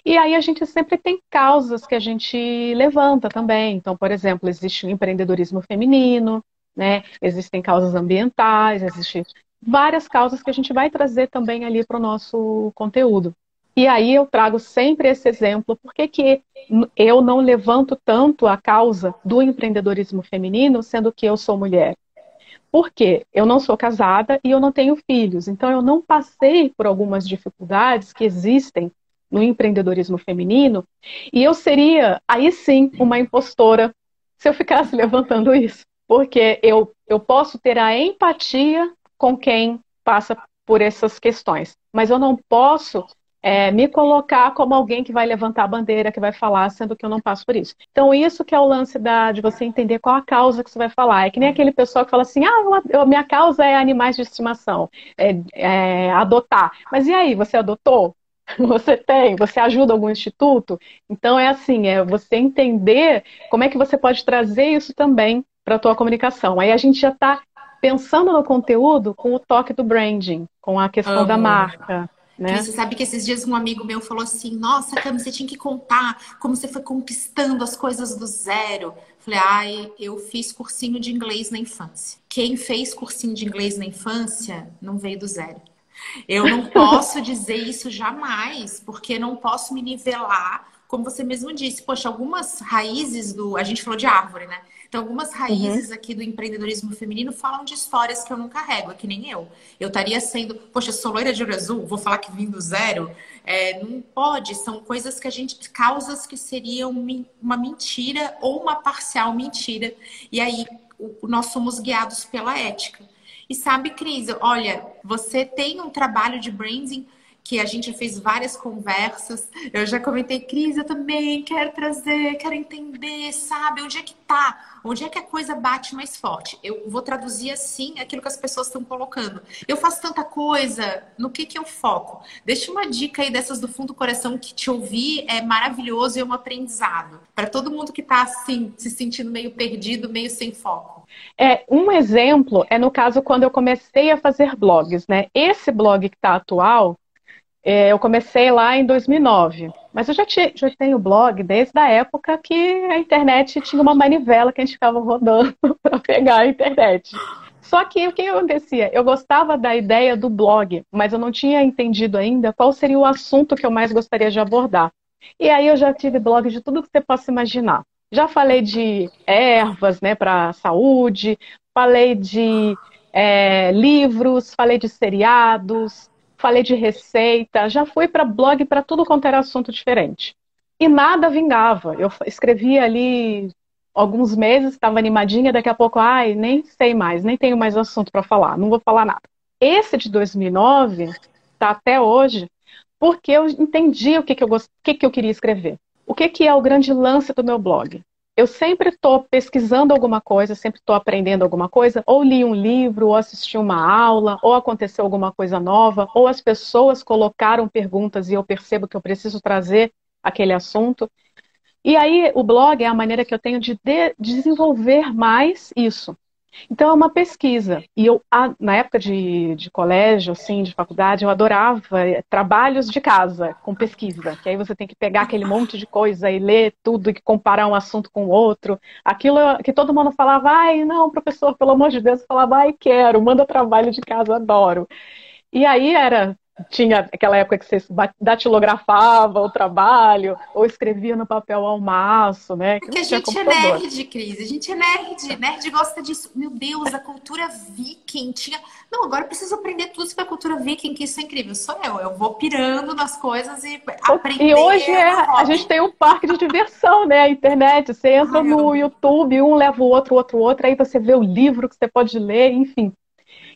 E aí a gente sempre tem causas que a gente levanta também. Então, por exemplo, existe o empreendedorismo feminino, né? Existem causas ambientais, existem várias causas que a gente vai trazer também ali para o nosso conteúdo. E aí eu trago sempre esse exemplo, porque que eu não levanto tanto a causa do empreendedorismo feminino, sendo que eu sou mulher? Porque eu não sou casada e eu não tenho filhos, então eu não passei por algumas dificuldades que existem no empreendedorismo feminino, e eu seria, aí sim, uma impostora se eu ficasse levantando isso. Porque eu, eu posso ter a empatia com quem passa por essas questões, mas eu não posso é, me colocar como alguém que vai levantar a bandeira, que vai falar, sendo que eu não passo por isso. Então, isso que é o lance da, de você entender qual a causa que você vai falar. É que nem aquele pessoal que fala assim, ah, eu, minha causa é animais de estimação, é, é adotar. Mas e aí, você adotou? Você tem? Você ajuda algum instituto? Então é assim, é você entender como é que você pode trazer isso também para a tua comunicação. Aí a gente já está pensando no conteúdo com o toque do branding, com a questão da marca. Né? Você sabe que esses dias um amigo meu falou assim: Nossa, Cami, você tinha que contar como você foi conquistando as coisas do zero. Falei, ai, eu fiz cursinho de inglês na infância. Quem fez cursinho de inglês na infância não veio do zero. Eu não posso dizer isso jamais, porque não posso me nivelar, como você mesmo disse. Poxa, algumas raízes do. A gente falou de árvore, né? Então, algumas raízes uhum. aqui do empreendedorismo feminino falam de histórias que eu não carrego, é que nem eu. Eu estaria sendo, poxa, sou loira de olho azul, vou falar que vim do zero. É, não pode, são coisas que a gente. causas que seriam uma mentira ou uma parcial mentira. E aí, nós somos guiados pela ética. E sabe, Cris, olha, você tem um trabalho de branding que a gente fez várias conversas. Eu já comentei, Cris, eu também quero trazer, quero entender, sabe? Onde é que tá? Onde é que a coisa bate mais forte? Eu vou traduzir assim aquilo que as pessoas estão colocando. Eu faço tanta coisa, no que que eu foco? Deixa uma dica aí dessas do fundo do coração que te ouvir é maravilhoso e é um aprendizado. Para todo mundo que tá assim, se sentindo meio perdido, meio sem foco. É, um exemplo é no caso quando eu comecei a fazer blogs, né? Esse blog que está atual, eu comecei lá em 2009, mas eu já, tinha, já tenho blog desde a época que a internet tinha uma manivela que a gente ficava rodando para pegar a internet. Só que o que acontecia? Eu gostava da ideia do blog, mas eu não tinha entendido ainda qual seria o assunto que eu mais gostaria de abordar. E aí eu já tive blog de tudo que você possa imaginar. Já falei de ervas, né, para saúde, falei de é, livros, falei de seriados, falei de receita, já fui para blog para tudo quanto era assunto diferente. E nada vingava. Eu escrevia ali alguns meses, estava animadinha, daqui a pouco, ai, nem sei mais, nem tenho mais assunto para falar, não vou falar nada. Esse de 2009 está até hoje, porque eu entendi o que, que, eu, gost... o que, que eu queria escrever. O que, que é o grande lance do meu blog? Eu sempre estou pesquisando alguma coisa, sempre estou aprendendo alguma coisa, ou li um livro, ou assisti uma aula, ou aconteceu alguma coisa nova, ou as pessoas colocaram perguntas e eu percebo que eu preciso trazer aquele assunto. E aí o blog é a maneira que eu tenho de, de desenvolver mais isso. Então é uma pesquisa. E eu, na época de, de colégio, assim, de faculdade, eu adorava eh, trabalhos de casa com pesquisa. Que aí você tem que pegar aquele monte de coisa e ler tudo e comparar um assunto com o outro. Aquilo que todo mundo falava, ai, não, professor, pelo amor de Deus, eu falava, ai, quero, manda trabalho de casa, adoro. E aí era tinha aquela época que você datilografava o trabalho ou escrevia no papel ao maço, né? Porque a gente é nerd, Cris. A gente é nerd. Nerd gosta disso. Meu Deus, a cultura viking tinha. Não, agora eu preciso aprender tudo sobre a cultura viking, que isso é incrível. Sou eu. Eu vou pirando nas coisas e aprendendo. E hoje é, a gente tem um parque de diversão, né? A internet. Você entra Ai, no eu... YouTube, um leva o outro, o outro, o outro, aí você vê o livro que você pode ler, enfim.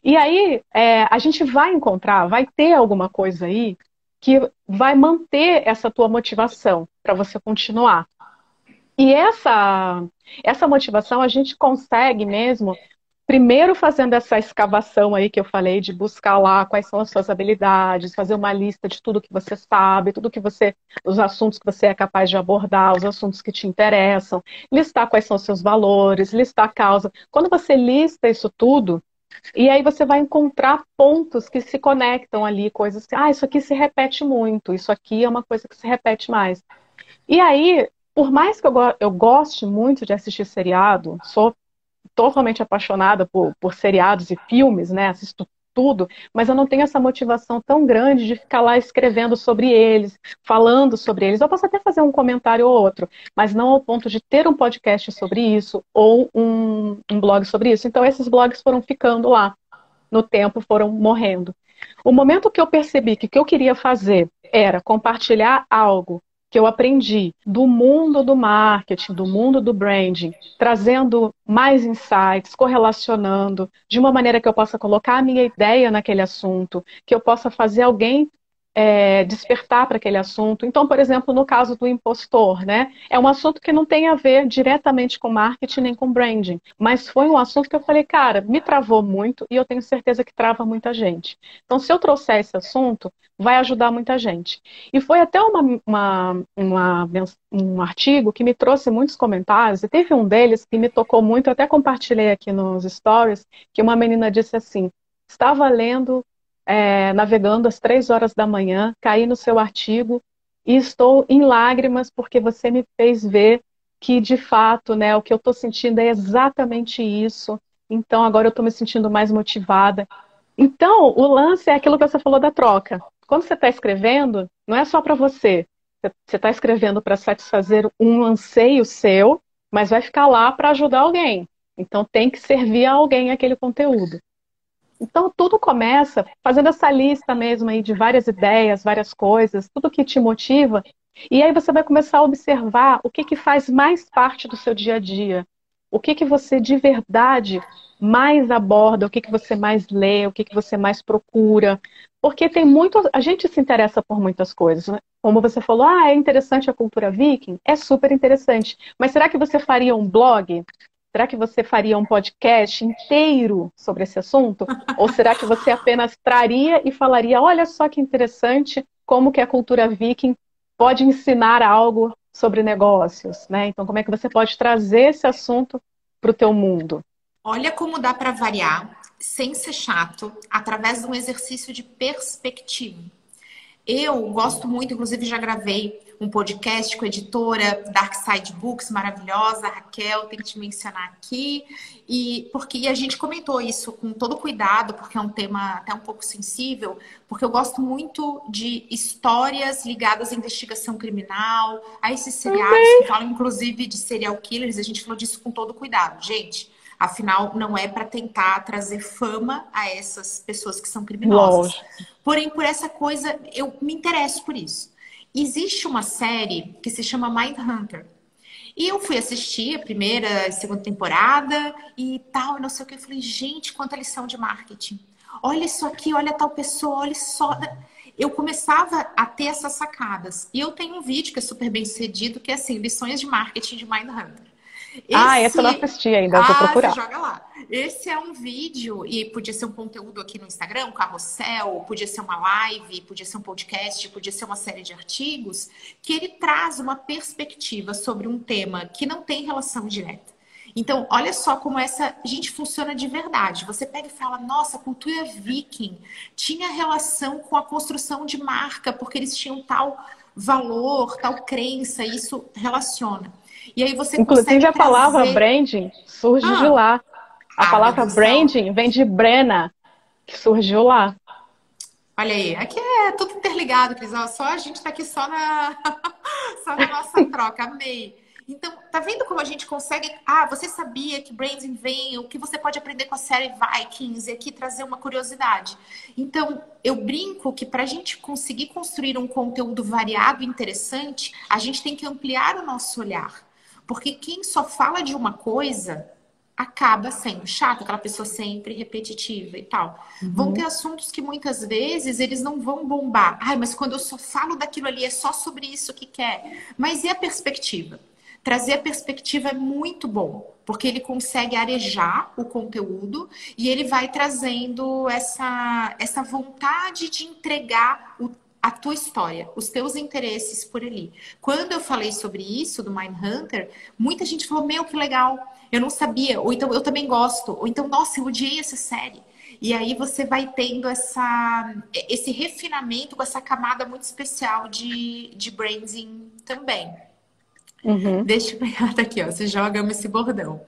E aí é, a gente vai encontrar, vai ter alguma coisa aí que vai manter essa tua motivação para você continuar. E essa, essa motivação a gente consegue mesmo, primeiro fazendo essa escavação aí que eu falei, de buscar lá quais são as suas habilidades, fazer uma lista de tudo que você sabe, tudo que você, os assuntos que você é capaz de abordar, os assuntos que te interessam, listar quais são os seus valores, listar a causa. Quando você lista isso tudo, e aí você vai encontrar pontos que se conectam ali, coisas que, ah, isso aqui se repete muito, isso aqui é uma coisa que se repete mais. E aí, por mais que eu, eu goste muito de assistir seriado, sou totalmente apaixonada por, por seriados e filmes, né? Assisto tudo, mas eu não tenho essa motivação tão grande de ficar lá escrevendo sobre eles, falando sobre eles. Eu posso até fazer um comentário ou outro, mas não ao ponto de ter um podcast sobre isso ou um, um blog sobre isso. Então, esses blogs foram ficando lá no tempo, foram morrendo. O momento que eu percebi que o que eu queria fazer era compartilhar algo que eu aprendi do mundo do marketing, do mundo do branding, trazendo mais insights, correlacionando, de uma maneira que eu possa colocar a minha ideia naquele assunto, que eu possa fazer alguém é, despertar para aquele assunto. Então, por exemplo, no caso do impostor, né? É um assunto que não tem a ver diretamente com marketing nem com branding, mas foi um assunto que eu falei, cara, me travou muito e eu tenho certeza que trava muita gente. Então, se eu trouxer esse assunto, vai ajudar muita gente. E foi até uma, uma, uma um artigo que me trouxe muitos comentários, e teve um deles que me tocou muito, eu até compartilhei aqui nos stories, que uma menina disse assim: estava lendo é, navegando às três horas da manhã, caí no seu artigo e estou em lágrimas porque você me fez ver que, de fato, né, o que eu estou sentindo é exatamente isso. Então, agora eu estou me sentindo mais motivada. Então, o lance é aquilo que você falou da troca. Quando você está escrevendo, não é só para você. Você está escrevendo para satisfazer um anseio seu, mas vai ficar lá para ajudar alguém. Então, tem que servir a alguém aquele conteúdo. Então, tudo começa fazendo essa lista mesmo aí de várias ideias, várias coisas, tudo que te motiva. E aí você vai começar a observar o que, que faz mais parte do seu dia a dia. O que, que você de verdade mais aborda, o que, que você mais lê, o que, que você mais procura. Porque tem muito. A gente se interessa por muitas coisas. Né? Como você falou, ah, é interessante a cultura viking? É super interessante. Mas será que você faria um blog Será que você faria um podcast inteiro sobre esse assunto? Ou será que você apenas traria e falaria, olha só que interessante, como que a cultura viking pode ensinar algo sobre negócios, né? Então, como é que você pode trazer esse assunto para o teu mundo? Olha como dá para variar, sem ser chato, através de um exercício de perspectiva. Eu gosto muito, inclusive já gravei um podcast com a editora Dark Side Books, maravilhosa, Raquel, tem que te mencionar aqui. E porque a gente comentou isso com todo cuidado, porque é um tema até um pouco sensível, porque eu gosto muito de histórias ligadas à investigação criminal, a esses seriados uhum. que falam inclusive de serial killers, a gente falou disso com todo cuidado. Gente, Afinal, não é para tentar trazer fama a essas pessoas que são criminosas. Lógico. Porém, por essa coisa, eu me interesso por isso. Existe uma série que se chama Mind Hunter. E eu fui assistir a primeira e segunda temporada e tal, e não sei o que. Eu falei, gente, quanta lição de marketing. Olha isso aqui, olha tal pessoa, olha só. Eu começava a ter essas sacadas. E eu tenho um vídeo que é super bem sucedido, que é assim, lições de marketing de Mind Hunter. Esse... Ah, essa eu não assisti ainda, ah, vou procurar. Você joga lá. Esse é um vídeo, e podia ser um conteúdo aqui no Instagram, um carrossel, podia ser uma live, podia ser um podcast, podia ser uma série de artigos, que ele traz uma perspectiva sobre um tema que não tem relação direta. Então, olha só como essa gente funciona de verdade. Você pega e fala: nossa, a cultura viking tinha relação com a construção de marca, porque eles tinham tal valor, tal crença, isso relaciona. E aí você Inclusive a trazer... palavra branding surge ah. de lá. A ah, palavra branding vem de Brena, que surgiu lá. Olha aí, aqui é tudo interligado, Cris. Só a gente está aqui só na, só na nossa troca. Amei. Então, tá vendo como a gente consegue. Ah, você sabia que Branding vem, o que você pode aprender com a série Vikings e aqui trazer uma curiosidade. Então, eu brinco que para a gente conseguir construir um conteúdo variado e interessante, a gente tem que ampliar o nosso olhar. Porque quem só fala de uma coisa acaba sendo chato, aquela pessoa sempre repetitiva e tal. Uhum. Vão ter assuntos que muitas vezes eles não vão bombar. Ai, mas quando eu só falo daquilo ali é só sobre isso que quer. Mas e a perspectiva? Trazer a perspectiva é muito bom, porque ele consegue arejar o conteúdo e ele vai trazendo essa, essa vontade de entregar o a tua história, os teus interesses por ali. Quando eu falei sobre isso do Mindhunter, muita gente falou: Meu, que legal, eu não sabia, ou então eu também gosto, ou então, nossa, eu odiei essa série. E aí você vai tendo essa, esse refinamento com essa camada muito especial de, de branding também. Uhum. Deixa eu pegar daqui, ó. Você joga esse bordão.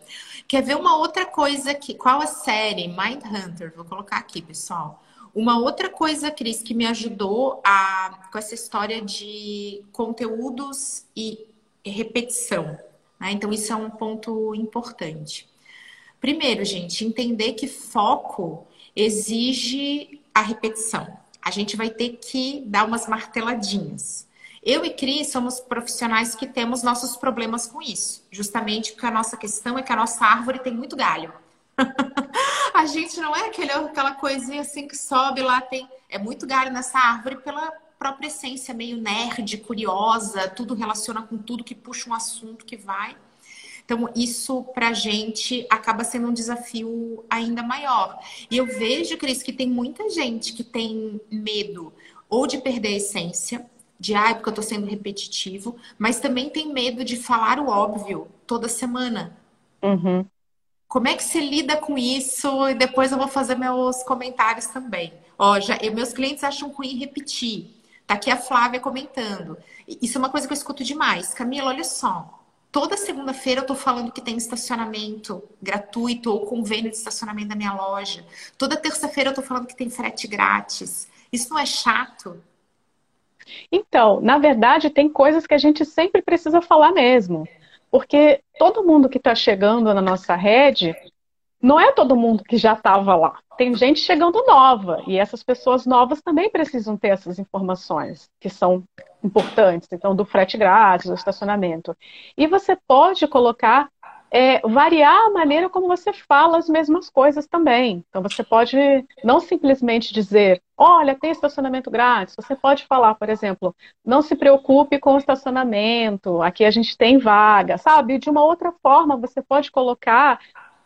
Quer ver uma outra coisa aqui? Qual a série? Mindhunter. Vou colocar aqui, pessoal. Uma outra coisa, Cris, que me ajudou a, com essa história de conteúdos e repetição. Né? Então, isso é um ponto importante. Primeiro, gente, entender que foco exige a repetição. A gente vai ter que dar umas marteladinhas. Eu e Cris somos profissionais que temos nossos problemas com isso, justamente porque a nossa questão é que a nossa árvore tem muito galho. a gente não é aquele, aquela coisinha assim que sobe lá, tem. É muito galho nessa árvore pela própria essência meio nerd, curiosa, tudo relaciona com tudo que puxa um assunto que vai. Então, isso pra gente acaba sendo um desafio ainda maior. E eu vejo, Cris, que tem muita gente que tem medo ou de perder a essência, de ah, porque eu tô sendo repetitivo, mas também tem medo de falar o óbvio toda semana. Uhum. Como é que você lida com isso? E depois eu vou fazer meus comentários também. Ó, já, meus clientes acham ruim repetir. Tá aqui a Flávia comentando. Isso é uma coisa que eu escuto demais. Camila, olha só. Toda segunda-feira eu tô falando que tem estacionamento gratuito ou convênio de estacionamento da minha loja. Toda terça-feira eu tô falando que tem frete grátis. Isso não é chato? Então, na verdade, tem coisas que a gente sempre precisa falar mesmo. Porque todo mundo que está chegando na nossa rede, não é todo mundo que já estava lá. Tem gente chegando nova. E essas pessoas novas também precisam ter essas informações, que são importantes. Então, do frete grátis, do estacionamento. E você pode colocar é, variar a maneira como você fala as mesmas coisas também. Então, você pode não simplesmente dizer, olha, tem estacionamento grátis. Você pode falar, por exemplo, não se preocupe com o estacionamento, aqui a gente tem vaga, sabe? De uma outra forma, você pode colocar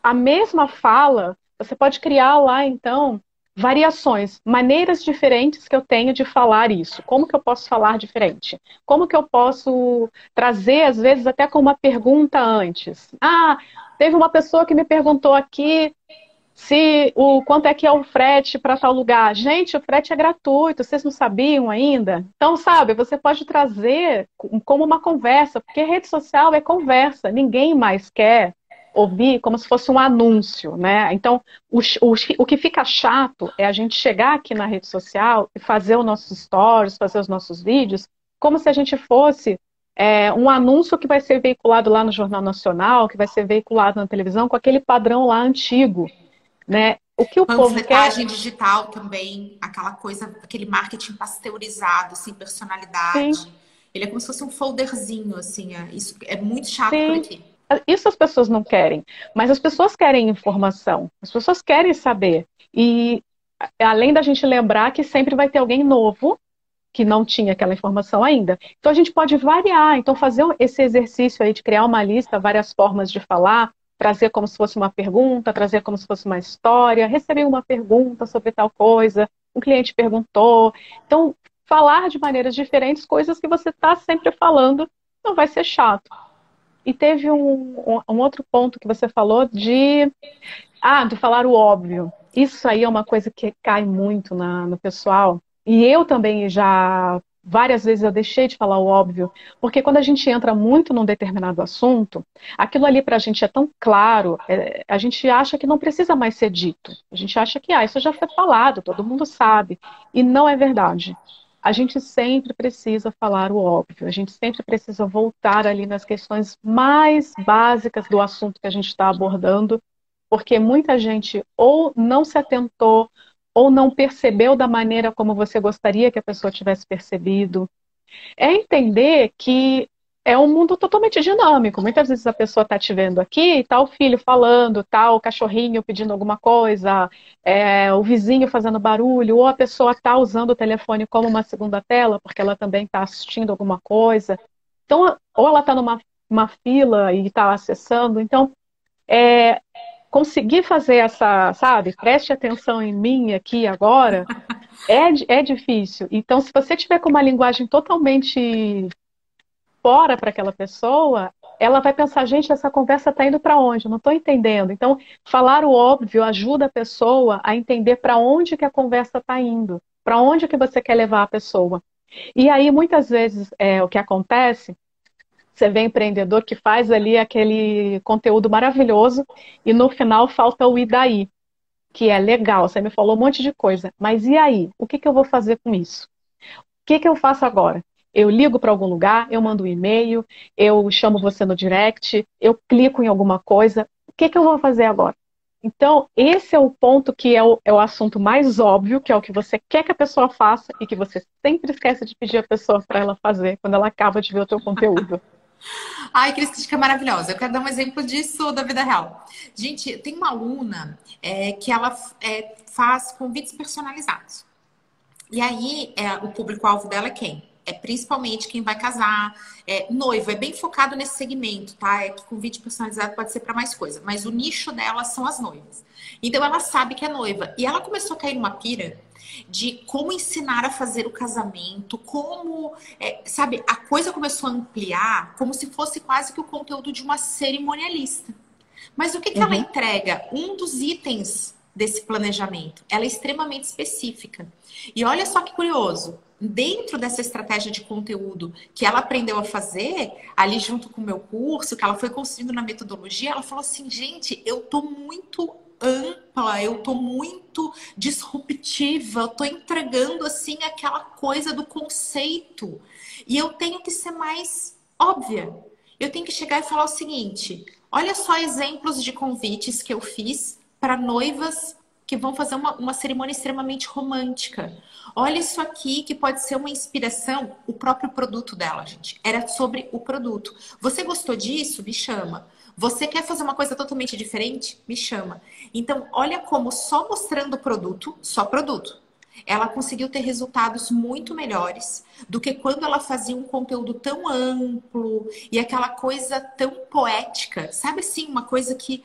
a mesma fala, você pode criar lá, então, variações, maneiras diferentes que eu tenho de falar isso. Como que eu posso falar diferente? Como que eu posso trazer, às vezes, até com uma pergunta antes? Ah, teve uma pessoa que me perguntou aqui se o quanto é que é o frete para tal lugar. Gente, o frete é gratuito, vocês não sabiam ainda? Então, sabe, você pode trazer como uma conversa, porque rede social é conversa, ninguém mais quer ouvir como se fosse um anúncio, né? Então, o, o, o que fica chato é a gente chegar aqui na rede social e fazer os nossos stories, fazer os nossos vídeos, como se a gente fosse é, um anúncio que vai ser veiculado lá no Jornal Nacional, que vai ser veiculado na televisão, com aquele padrão lá antigo, né? O que o povo quer... digital também, aquela coisa, aquele marketing pasteurizado, sem personalidade. Sim. Ele é como se fosse um folderzinho, assim. É, isso é muito chato Sim. por aqui. Isso as pessoas não querem, mas as pessoas querem informação, as pessoas querem saber. E além da gente lembrar que sempre vai ter alguém novo que não tinha aquela informação ainda. Então a gente pode variar, então fazer esse exercício aí de criar uma lista, várias formas de falar, trazer como se fosse uma pergunta, trazer como se fosse uma história, receber uma pergunta sobre tal coisa, um cliente perguntou. Então, falar de maneiras diferentes, coisas que você está sempre falando, não vai ser chato. E teve um, um, outro ponto que você falou de. Ah, de falar o óbvio. Isso aí é uma coisa que cai muito na, no pessoal. E eu também já várias vezes eu deixei de falar o óbvio, porque quando a gente entra muito num determinado assunto, aquilo ali para a gente é tão claro, é, a gente acha que não precisa mais ser dito. A gente acha que ah, isso já foi falado, todo mundo sabe. E não é verdade. A gente sempre precisa falar o óbvio, a gente sempre precisa voltar ali nas questões mais básicas do assunto que a gente está abordando, porque muita gente ou não se atentou, ou não percebeu da maneira como você gostaria que a pessoa tivesse percebido. É entender que é um mundo totalmente dinâmico. Muitas vezes a pessoa está te vendo aqui, está o filho falando, tá o cachorrinho pedindo alguma coisa, é, o vizinho fazendo barulho, ou a pessoa está usando o telefone como uma segunda tela, porque ela também está assistindo alguma coisa. Então, ou ela está numa uma fila e está acessando. Então, é, conseguir fazer essa, sabe, preste atenção em mim aqui agora, é, é difícil. Então, se você tiver com uma linguagem totalmente fora para aquela pessoa, ela vai pensar, gente, essa conversa está indo para onde? Eu não estou entendendo. Então, falar o óbvio ajuda a pessoa a entender para onde que a conversa está indo, para onde que você quer levar a pessoa. E aí, muitas vezes, é, o que acontece você vê empreendedor que faz ali aquele conteúdo maravilhoso e no final falta o e daí, que é legal. Você me falou um monte de coisa, mas e aí? O que, que eu vou fazer com isso? O que, que eu faço agora? Eu ligo para algum lugar, eu mando um e-mail, eu chamo você no direct, eu clico em alguma coisa. O que, que eu vou fazer agora? Então, esse é o ponto que é o, é o assunto mais óbvio, que é o que você quer que a pessoa faça e que você sempre esquece de pedir a pessoa para ela fazer quando ela acaba de ver o teu conteúdo. Ai, Cristística maravilhosa. Eu quero dar um exemplo disso da vida real. Gente, tem uma aluna é, que ela é, faz convites personalizados. E aí, é, o público-alvo dela é quem? É principalmente quem vai casar, é, noivo, é bem focado nesse segmento, tá? É que convite personalizado pode ser para mais coisa, mas o nicho dela são as noivas. Então ela sabe que é noiva. E ela começou a cair numa pira de como ensinar a fazer o casamento, como, é, sabe, a coisa começou a ampliar como se fosse quase que o conteúdo de uma cerimonialista. Mas o que, que uhum. ela entrega? Um dos itens desse planejamento. Ela é extremamente específica. E olha só que curioso, dentro dessa estratégia de conteúdo que ela aprendeu a fazer, ali junto com o meu curso, que ela foi construindo na metodologia, ela falou assim: gente, eu tô muito ampla, eu tô muito disruptiva, eu tô entregando assim aquela coisa do conceito. E eu tenho que ser mais óbvia. Eu tenho que chegar e falar o seguinte: olha só exemplos de convites que eu fiz para noivas que vão fazer uma, uma cerimônia extremamente romântica. Olha isso aqui que pode ser uma inspiração, o próprio produto dela, gente. Era sobre o produto. Você gostou disso? Me chama. Você quer fazer uma coisa totalmente diferente? Me chama. Então, olha como só mostrando o produto, só produto, ela conseguiu ter resultados muito melhores do que quando ela fazia um conteúdo tão amplo e aquela coisa tão poética. Sabe assim, uma coisa que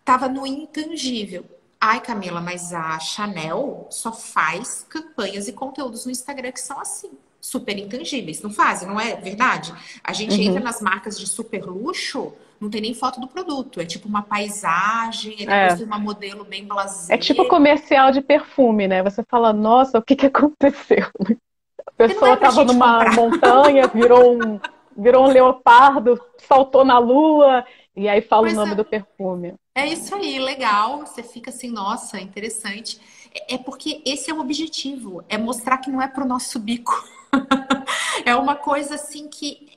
estava no intangível. Ai, Camila, mas a Chanel só faz campanhas e conteúdos no Instagram que são assim super intangíveis. Não fazem, não é verdade? A gente uhum. entra nas marcas de super luxo, não tem nem foto do produto. É tipo uma paisagem, é depois é. uma modelo bem blasé. É tipo comercial de perfume, né? Você fala, nossa, o que, que aconteceu? A pessoa estava é numa comprar. montanha, virou um, virou um leopardo, saltou na lua, e aí fala pois o nome é. do perfume. É isso aí, legal. Você fica assim, nossa, interessante. É, é porque esse é o objetivo, é mostrar que não é pro nosso bico. é uma coisa assim que.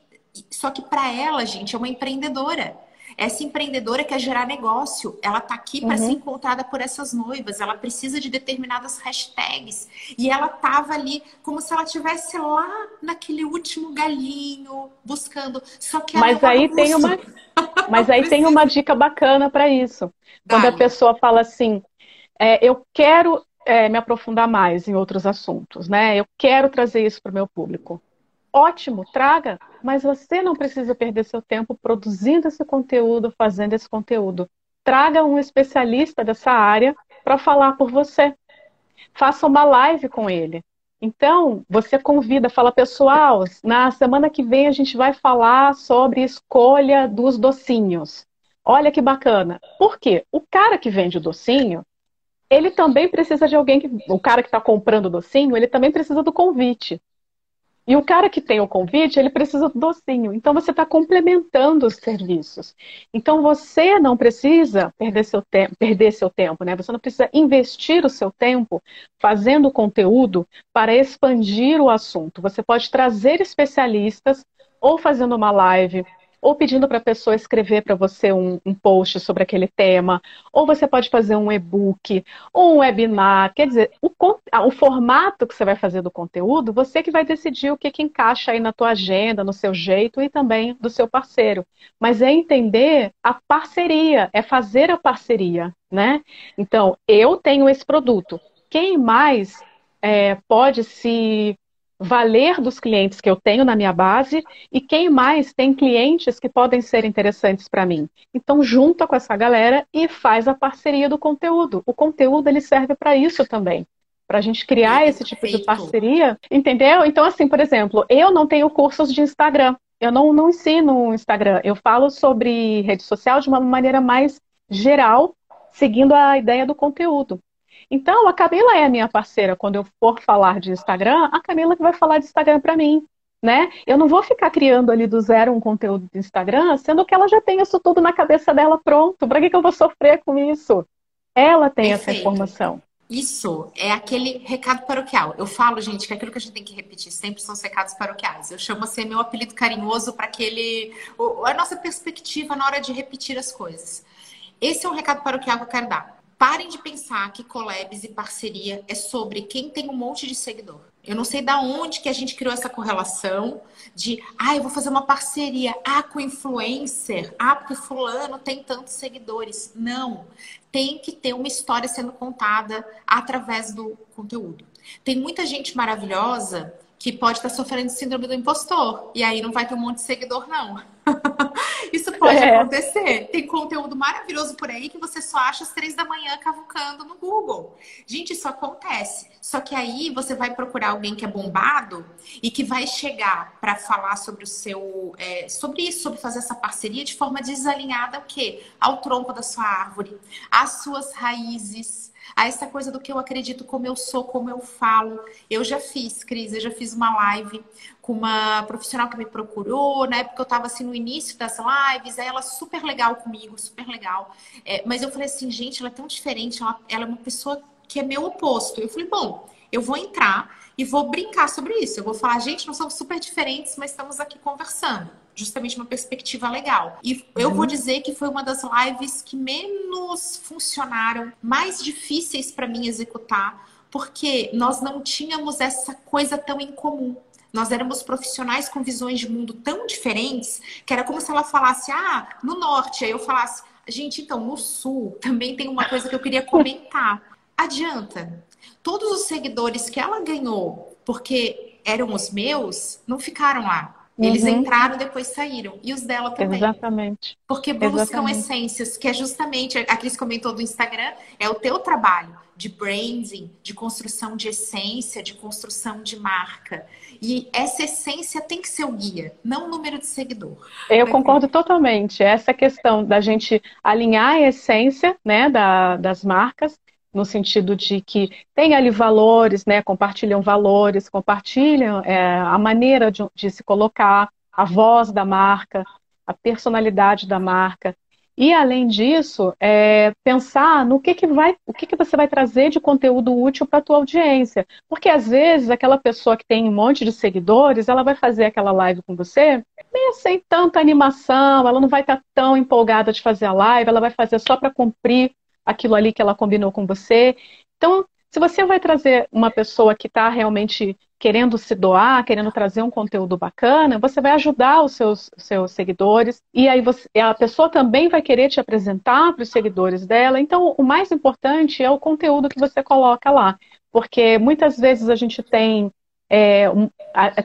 Só que para ela, gente, é uma empreendedora. Essa empreendedora quer gerar negócio. Ela tá aqui para uhum. ser encontrada por essas noivas. Ela precisa de determinadas hashtags. E ela tava ali como se ela tivesse lá naquele último galinho buscando. Só que Mas aí tem uma Mas aí tem uma dica bacana para isso. Quando a pessoa fala assim, é, eu quero é, me aprofundar mais em outros assuntos, né? Eu quero trazer isso para o meu público. Ótimo, traga, mas você não precisa perder seu tempo produzindo esse conteúdo, fazendo esse conteúdo. Traga um especialista dessa área para falar por você. Faça uma live com ele. Então, você convida, fala, pessoal, na semana que vem a gente vai falar sobre escolha dos docinhos. Olha que bacana. Por quê? O cara que vende o docinho, ele também precisa de alguém que. O cara que está comprando o docinho, ele também precisa do convite. E o cara que tem o convite, ele precisa do docinho. Então você está complementando os serviços. Então você não precisa perder seu tempo, perder seu tempo, né? Você não precisa investir o seu tempo fazendo conteúdo para expandir o assunto. Você pode trazer especialistas ou fazendo uma live ou pedindo para a pessoa escrever para você um, um, post sobre aquele tema, ou você pode fazer um e-book, ou um webinar. Quer dizer, o, o, formato que você vai fazer do conteúdo, você que vai decidir o que, que encaixa aí na tua agenda, no seu jeito e também do seu parceiro. Mas é entender a parceria, é fazer a parceria, né? Então, eu tenho esse produto. Quem mais é, pode se valer dos clientes que eu tenho na minha base e quem mais tem clientes que podem ser interessantes para mim. Então, junta com essa galera e faz a parceria do conteúdo. O conteúdo ele serve para isso também. Para a gente criar esse tipo de parceria, entendeu? Então, assim, por exemplo, eu não tenho cursos de Instagram. Eu não, não ensino Instagram. Eu falo sobre rede social de uma maneira mais geral, seguindo a ideia do conteúdo. Então, a Camila é a minha parceira. Quando eu for falar de Instagram, a Camila que vai falar de Instagram para mim. Né? Eu não vou ficar criando ali do zero um conteúdo de Instagram, sendo que ela já tem isso tudo na cabeça dela pronto. Para que, que eu vou sofrer com isso? Ela tem Perfeito. essa informação. Isso é aquele recado paroquial. Eu falo, gente, que aquilo que a gente tem que repetir sempre são os recados paroquiais. Eu chamo assim meu apelido carinhoso para aquele. a nossa perspectiva na hora de repetir as coisas. Esse é um recado paroquial que eu quero dar. Parem de pensar que collabs e parceria é sobre quem tem um monte de seguidor. Eu não sei da onde que a gente criou essa correlação de, ah, eu vou fazer uma parceria, ah, com influencer, ah, porque fulano tem tantos seguidores. Não, tem que ter uma história sendo contada através do conteúdo. Tem muita gente maravilhosa que pode estar sofrendo de síndrome do impostor. E aí não vai ter um monte de seguidor, não. Isso pode é. acontecer. Tem conteúdo maravilhoso por aí que você só acha às três da manhã cavucando no Google. Gente, isso acontece. Só que aí você vai procurar alguém que é bombado e que vai chegar para falar sobre o seu. É, sobre isso, sobre fazer essa parceria de forma desalinhada ao quê? Ao tronco da sua árvore, às suas raízes a essa coisa do que eu acredito, como eu sou, como eu falo. Eu já fiz, Cris, eu já fiz uma live com uma profissional que me procurou, na época eu estava assim no início das lives, aí ela super legal comigo, super legal. É, mas eu falei assim, gente, ela é tão diferente, ela, ela é uma pessoa que é meu oposto. Eu falei, bom, eu vou entrar e vou brincar sobre isso. Eu vou falar, gente, nós somos super diferentes, mas estamos aqui conversando justamente uma perspectiva legal. E eu uhum. vou dizer que foi uma das lives que menos funcionaram, mais difíceis para mim executar, porque nós não tínhamos essa coisa tão em comum. Nós éramos profissionais com visões de mundo tão diferentes que era como se ela falasse, ah, no norte. Aí eu falasse, gente, então, no sul também tem uma coisa que eu queria comentar. Adianta. Todos os seguidores que ela ganhou, porque eram os meus, não ficaram lá. Eles uhum. entraram, depois saíram. E os dela também. Exatamente. Porque buscam Exatamente. essências, que é justamente, a Cris comentou do Instagram, é o teu trabalho de branding, de construção de essência, de construção de marca. E essa essência tem que ser o guia, não o número de seguidor. Eu concordo totalmente. Essa questão da gente alinhar a essência né, da, das marcas no sentido de que tem ali valores, né, compartilham valores, compartilham é, a maneira de, de, se colocar, a voz da marca, a personalidade da marca. E além disso, é, pensar no que, que vai, o que, que você vai trazer de conteúdo útil para a tua audiência. Porque às vezes aquela pessoa que tem um monte de seguidores, ela vai fazer aquela live com você, meio sem tanta animação, ela não vai estar tá tão empolgada de fazer a live, ela vai fazer só para cumprir aquilo ali que ela combinou com você. Então, se você vai trazer uma pessoa que está realmente querendo se doar, querendo trazer um conteúdo bacana, você vai ajudar os seus, seus seguidores e aí você, a pessoa também vai querer te apresentar para os seguidores dela. Então, o mais importante é o conteúdo que você coloca lá, porque muitas vezes a gente tem é, um,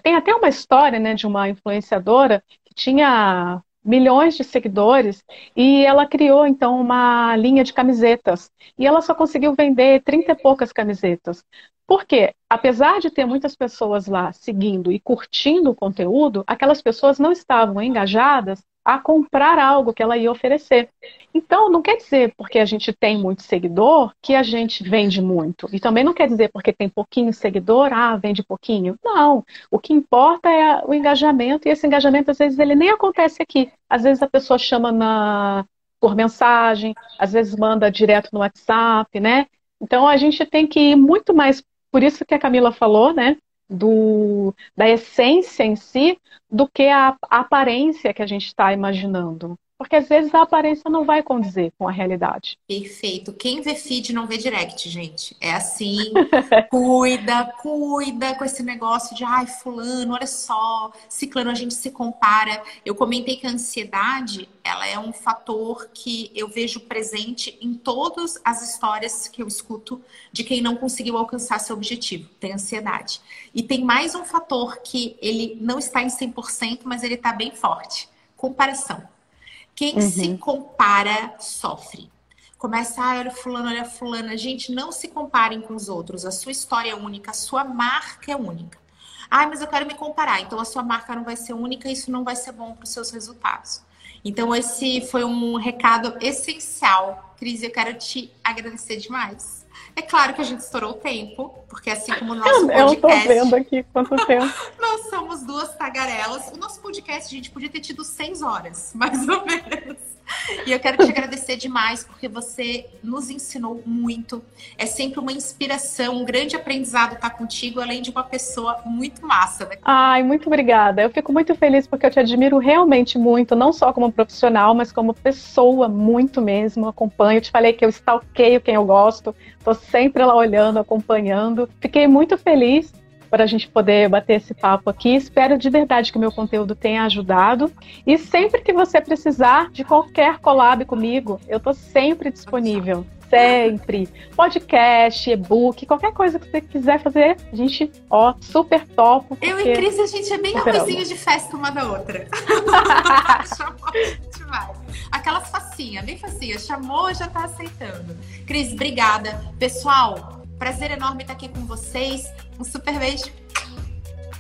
tem até uma história né, de uma influenciadora que tinha milhões de seguidores e ela criou então uma linha de camisetas. E ela só conseguiu vender 30 e poucas camisetas. Porque, apesar de ter muitas pessoas lá seguindo e curtindo o conteúdo, aquelas pessoas não estavam engajadas a comprar algo que ela ia oferecer. Então, não quer dizer porque a gente tem muito seguidor que a gente vende muito. E também não quer dizer porque tem pouquinho seguidor, ah, vende pouquinho. Não. O que importa é o engajamento, e esse engajamento, às vezes, ele nem acontece aqui. Às vezes a pessoa chama na... por mensagem, às vezes manda direto no WhatsApp, né? Então a gente tem que ir muito mais, por isso que a Camila falou, né? Do, da essência em si do que a, a aparência que a gente está imaginando. Porque às vezes a aparência não vai condizer com a realidade. Perfeito. Quem vê feed não vê direct, gente. É assim. cuida, cuida com esse negócio de ai, fulano, olha só, ciclano, a gente se compara. Eu comentei que a ansiedade, ela é um fator que eu vejo presente em todas as histórias que eu escuto de quem não conseguiu alcançar seu objetivo. Tem ansiedade. E tem mais um fator que ele não está em 100%, mas ele está bem forte. Comparação. Quem uhum. se compara sofre. Começa, ah, olha fulano, olha fulana. Gente, não se comparem com os outros. A sua história é única, a sua marca é única. Ah, mas eu quero me comparar. Então a sua marca não vai ser única, isso não vai ser bom para os seus resultados. Então esse foi um recado essencial. Cris, eu quero te agradecer demais. É claro que a gente estourou o tempo, porque assim como o nosso podcast... Eu tô vendo aqui quanto tempo. nós somos duas tagarelas. O nosso podcast, a gente podia ter tido seis horas, mais ou menos. E eu quero te agradecer demais, porque você nos ensinou muito. É sempre uma inspiração, um grande aprendizado estar contigo, além de uma pessoa muito massa. Né? Ai, muito obrigada. Eu fico muito feliz porque eu te admiro realmente muito, não só como profissional, mas como pessoa, muito mesmo. Acompanho. Eu te falei que eu stalkeio quem eu gosto, tô sempre lá olhando, acompanhando. Fiquei muito feliz para a gente poder bater esse papo aqui. Espero de verdade que o meu conteúdo tenha ajudado. E sempre que você precisar de qualquer collab comigo, eu estou sempre disponível. Sempre. Podcast, e-book, qualquer coisa que você quiser fazer, a gente, ó, super topo. Eu e Cris, a gente é bem arrozinho de festa uma da outra. Chamou, a gente vai. Aquelas facinhas, bem facinha. Chamou, já tá aceitando. Cris, obrigada. Pessoal, Prazer enorme estar aqui com vocês. Um super beijo.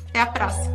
Até a próxima.